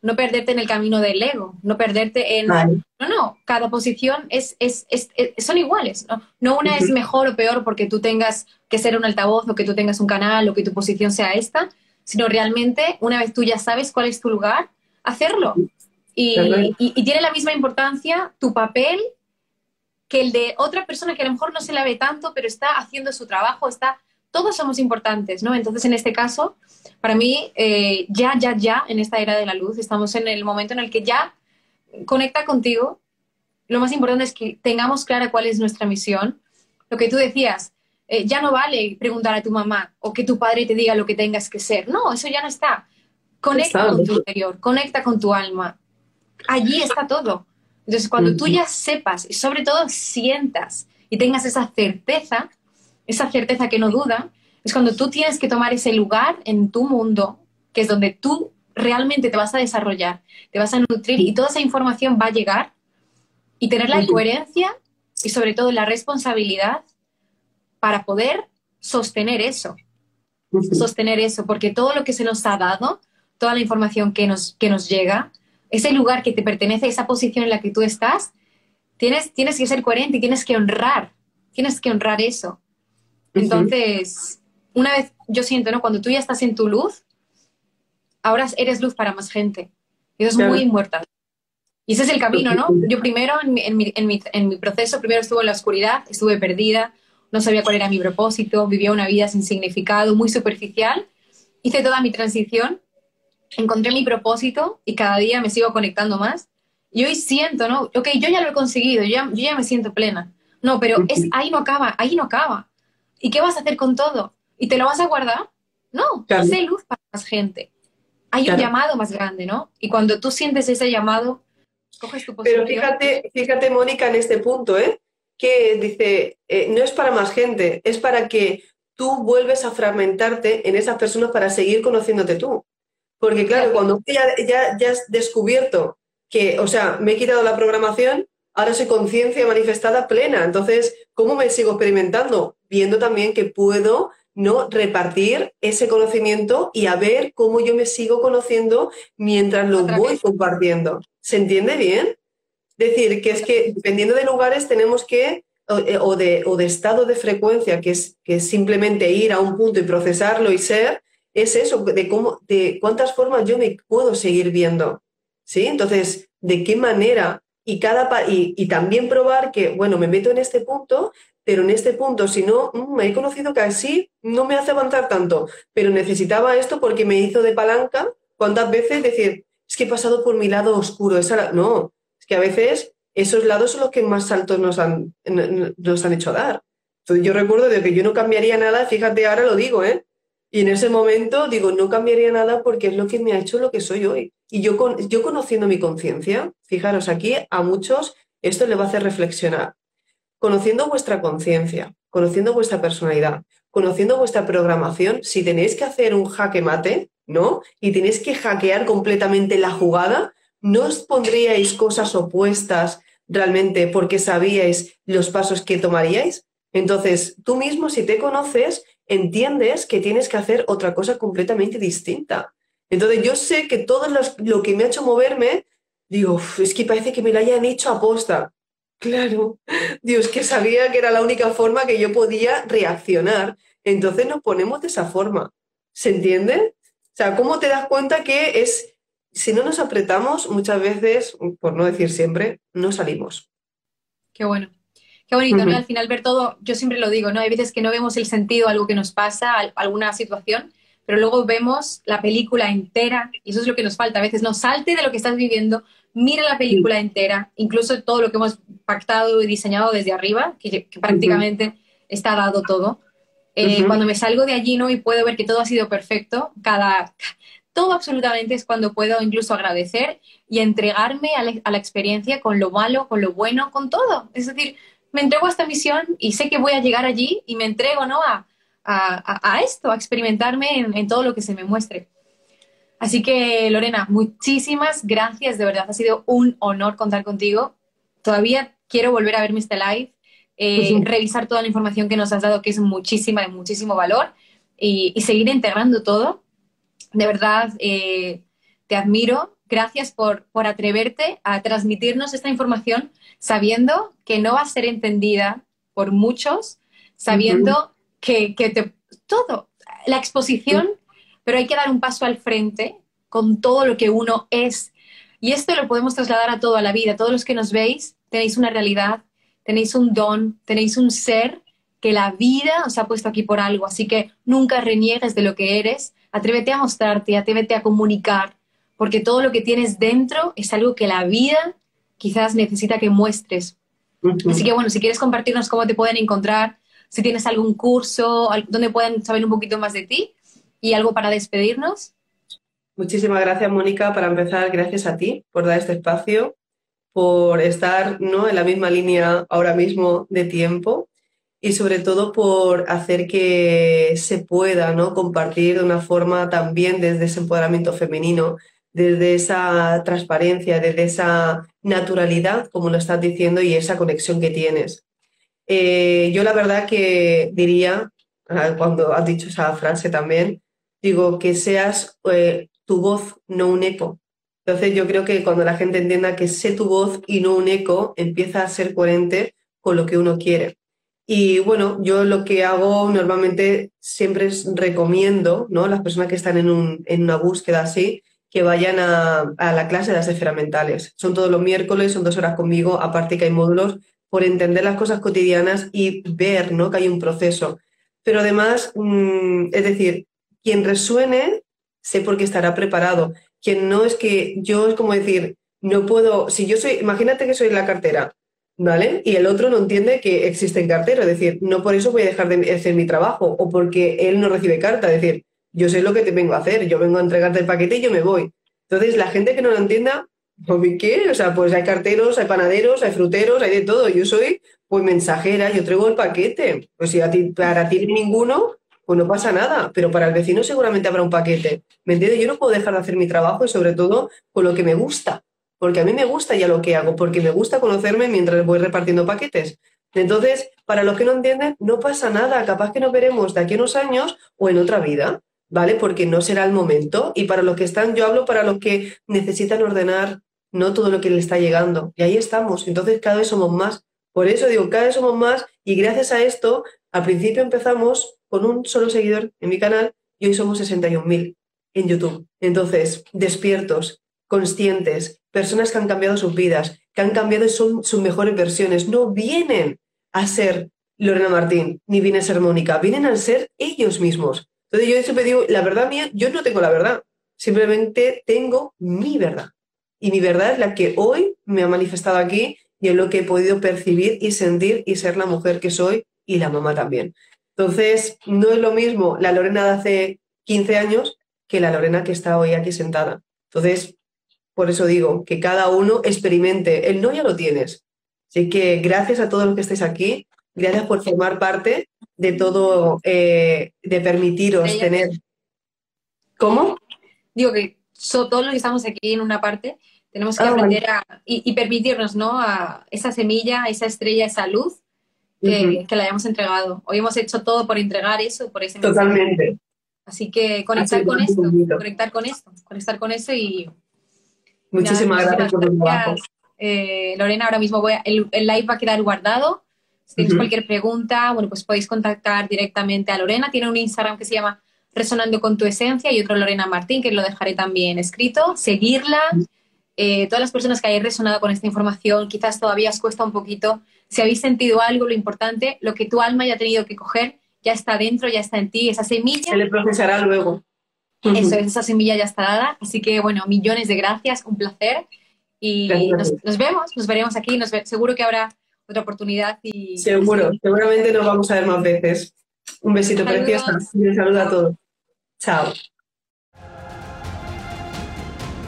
no perderte en el camino del ego, no perderte en... No, no, cada posición es, es, es, son iguales, ¿no? No una es mejor o peor porque tú tengas que ser un altavoz o que tú tengas un canal o que tu posición sea esta, sino realmente una vez tú ya sabes cuál es tu lugar, hacerlo. Y, y, tiene la misma importancia tu papel que el de otra persona que a lo mejor no se la ve tanto, pero está haciendo su trabajo, está... Todos somos importantes, ¿no? Entonces, en este caso, para mí, eh, ya, ya, ya, en esta era de la luz, estamos en el momento en el que ya conecta contigo. Lo más importante es que tengamos clara cuál es nuestra misión. Lo que tú decías, eh, ya no vale preguntar a tu mamá o que tu padre te diga lo que tengas que ser. No, eso ya no está. Conecta con tu interior, conecta con tu alma. Allí está todo. Entonces, cuando tú ya sepas y sobre todo sientas y tengas esa certeza, esa certeza que no duda, es cuando tú tienes que tomar ese lugar en tu mundo, que es donde tú realmente te vas a desarrollar, te vas a nutrir y toda esa información va a llegar y tener la coherencia y sobre todo la responsabilidad para poder sostener eso. Sostener eso, porque todo lo que se nos ha dado, toda la información que nos, que nos llega, ese lugar que te pertenece, esa posición en la que tú estás, tienes, tienes que ser coherente y tienes que honrar, tienes que honrar eso. Entonces, una vez yo siento, ¿no? Cuando tú ya estás en tu luz, ahora eres luz para más gente. Y eso es muy importante. Y ese es el camino, ¿no? Yo primero, en mi, en, mi, en, mi, proceso, primero estuve en la oscuridad, estuve perdida, no sabía cuál era mi propósito, vivía una vida sin significado, muy superficial. Hice toda mi transición, encontré mi propósito y cada día me sigo conectando más. Y hoy siento, ¿no? Ok, yo ya lo he conseguido, yo ya, yo ya me siento plena. No, pero es, ahí no acaba, ahí no acaba. ¿Y qué vas a hacer con todo? ¿Y te lo vas a guardar? No, claro. luz para más gente. Hay un llamado más grande, ¿no? Y cuando tú sientes ese llamado, coges tu posición. Pero fíjate, fíjate, Mónica, en este punto, ¿eh? Que dice, eh, no es para más gente, es para que tú vuelves a fragmentarte en esas personas para seguir conociéndote tú. Porque claro, cuando ya, ya, ya has descubierto que, o sea, me he quitado la programación, ahora soy conciencia manifestada plena. Entonces, ¿cómo me sigo experimentando? Viendo también que puedo ¿no? repartir ese conocimiento y a ver cómo yo me sigo conociendo mientras lo voy compartiendo. ¿Se entiende bien? Es decir, que es que dependiendo de lugares tenemos que, o de, o de estado de frecuencia, que es, que es simplemente ir a un punto y procesarlo y ser, es eso, de, cómo, de cuántas formas yo me puedo seguir viendo. ¿Sí? Entonces, ¿de qué manera? Y, cada, y, también probar que, bueno, me meto en este punto, pero en este punto, si no, mm, me he conocido que así no me hace avanzar tanto, pero necesitaba esto porque me hizo de palanca. ¿Cuántas veces decir, es que he pasado por mi lado oscuro? Esa, no, es que a veces esos lados son los que más saltos nos han, nos han hecho dar. Entonces yo recuerdo de que yo no cambiaría nada, fíjate, ahora lo digo, ¿eh? Y en ese momento digo, no cambiaría nada porque es lo que me ha hecho lo que soy hoy. Y yo, yo conociendo mi conciencia, fijaros aquí, a muchos esto le va a hacer reflexionar conociendo vuestra conciencia, conociendo vuestra personalidad, conociendo vuestra programación, si tenéis que hacer un jaque mate, ¿no? Y tenéis que hackear completamente la jugada, no os pondríais cosas opuestas realmente porque sabíais los pasos que tomaríais. Entonces, tú mismo, si te conoces, entiendes que tienes que hacer otra cosa completamente distinta. Entonces, yo sé que todo lo que me ha hecho moverme, digo, es que parece que me lo hayan hecho a posta. Claro, Dios, que sabía que era la única forma que yo podía reaccionar. Entonces nos ponemos de esa forma. ¿Se entiende? O sea, ¿cómo te das cuenta que es si no nos apretamos, muchas veces, por no decir siempre, no salimos. Qué bueno. Qué bonito, ¿no? Al final ver todo, yo siempre lo digo, ¿no? Hay veces que no vemos el sentido a algo que nos pasa, alguna situación, pero luego vemos la película entera y eso es lo que nos falta. A veces no salte de lo que estás viviendo, mira la película entera, incluso todo lo que hemos pactado y diseñado desde arriba, que, prácticamente está dado todo. Eh, cuando me salgo de allí ¿no? y puedo ver que todo ha sido perfecto, cada, todo absolutamente es cuando puedo incluso agradecer y entregarme a la, experiencia con lo malo, con lo bueno, con todo. Es decir, me entrego a esta misión y sé que voy a llegar allí y me entrego ¿no? a, a, esto, a experimentarme en, todo lo que se me muestre. Así que, Lorena, muchísimas gracias, de verdad, ha sido un honor contar contigo. Todavía quiero volver a verme este live, eh, revisar toda la información que nos has dado, que es muchísima, de muchísimo valor, y, seguir integrando todo. De verdad, eh, te admiro. Gracias por, por atreverte a transmitirnos esta información sabiendo que no va a ser entendida por muchos, sabiendo que, te, todo, la exposición, pero hay que dar un paso al frente con todo lo que uno es. Y esto lo podemos trasladar a toda la vida. Todos los que nos veis tenéis una realidad, tenéis un don, tenéis un ser que la vida os ha puesto aquí por algo. Así que nunca reniegues de lo que eres, atrévete a mostrarte, atrévete a comunicar, porque todo lo que tienes dentro es algo que la vida quizás necesita que muestres. Así que bueno, si quieres compartirnos cómo te pueden encontrar, si tienes algún curso donde pueden saber un poquito más de ti y algo para despedirnos. Muchísimas gracias, Mónica. Para empezar, gracias a ti por dar este espacio, por estar ¿no? en la misma línea ahora mismo de tiempo y sobre todo por hacer que se pueda ¿no? compartir de una forma también desde ese empoderamiento femenino, desde esa transparencia, desde esa naturalidad, como lo estás diciendo, y esa conexión que tienes. Eh, yo la verdad que diría, ah, cuando has dicho esa frase también, digo que seas eh, tu voz, no un eco. Entonces yo creo que cuando la gente entienda que sé tu voz y no un eco, empieza a ser coherente con lo que uno quiere. Y bueno, yo lo que hago normalmente siempre es recomiendo, ¿no? Las personas que están en, un, en una búsqueda así, que vayan a, la clase de las esferas mentales. Son todos los miércoles, son dos horas conmigo, aparte que hay módulos por entender las cosas cotidianas y ver ¿no? que hay un proceso. Pero además, mm, es decir, quien resuene, sé por qué estará preparado. Quien no es que yo es como decir, no puedo, si yo soy, imagínate que soy la cartera, ¿vale? Y el otro no entiende que existe en cartera, es decir, no por eso voy a dejar de hacer mi trabajo o porque él no recibe carta, es decir, yo sé lo que te vengo a hacer, yo vengo a entregarte el paquete y yo me voy. Entonces, la gente que no lo entienda, ¿Qué? O sea, pues hay carteros, hay panaderos, hay fruteros, hay de todo. Yo soy pues mensajera, yo traigo el paquete. Pues si a ti, para ti ninguno, pues no pasa nada. Pero para el vecino seguramente habrá un paquete. ¿Me entiendes? Yo no puedo dejar de hacer mi trabajo y sobre todo con lo que me gusta. Porque a mí me gusta ya lo que hago, porque me gusta conocerme mientras voy repartiendo paquetes. Entonces, para los que no entienden, no pasa nada. Capaz que nos veremos de aquí a unos años o en otra vida, ¿vale? Porque no será el momento. Y para los que están, yo hablo para los que necesitan ordenar no todo lo que le está llegando. Y ahí estamos. Entonces cada vez somos más. Por eso digo, cada vez somos más y gracias a esto, al principio empezamos con un solo seguidor en mi canal y hoy somos 61.000 en YouTube. Entonces, despiertos, conscientes, personas que han cambiado sus vidas, que han cambiado y son sus mejores versiones. No vienen a ser Lorena Martín, ni vienen a ser Mónica, vienen a ser ellos mismos. Entonces yo siempre digo, la verdad mía, yo no tengo la verdad, simplemente tengo mi verdad. Y mi verdad es la que hoy me ha manifestado aquí y es lo que he podido percibir y sentir y ser la mujer que soy y la mamá también. Entonces, no es lo mismo la Lorena de hace 15 años que la Lorena que está hoy aquí sentada. Entonces, por eso digo que cada uno experimente. El no ya lo tienes. Así que gracias a todos los que estéis aquí. Gracias por formar parte de todo, eh, de permitiros tener. ¿Cómo? Digo que todos los que estamos aquí en una parte, tenemos que ah, aprender a, y, permitirnos, ¿no? A esa semilla, esa estrella, esa luz que, que, la hayamos entregado. Hoy hemos hecho todo por entregar eso, por ese Totalmente. Así que conectar con esto, conectar con esto, conectar con eso y... Muchísimas, gracias, por gracias. Eh, Lorena, ahora mismo voy el, el, live va a quedar guardado. Si tenéis cualquier pregunta, bueno, pues podéis contactar directamente a Lorena. Tiene un Instagram que se llama resonando con tu esencia y otro Lorena Martín, que lo dejaré también escrito. Seguirla. Eh, todas las personas que hayáis resonado con esta información, quizás todavía os cuesta un poquito. Si habéis sentido algo, lo importante, lo que tu alma haya tenido que coger, ya está dentro, ya está en ti, esa semilla. Se le procesará luego. Eso, esa semilla ya está dada. Así que, bueno, millones de gracias, un placer. Y nos, vemos, nos veremos aquí. seguro que habrá otra oportunidad. Y, Seguro, seguramente nos vamos a ver más veces. Un besito precioso. Un saludo a todos. Chao.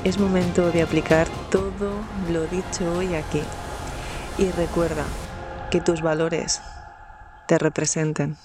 Es momento de aplicar todo lo dicho hoy aquí. Y recuerda que tus valores te representen.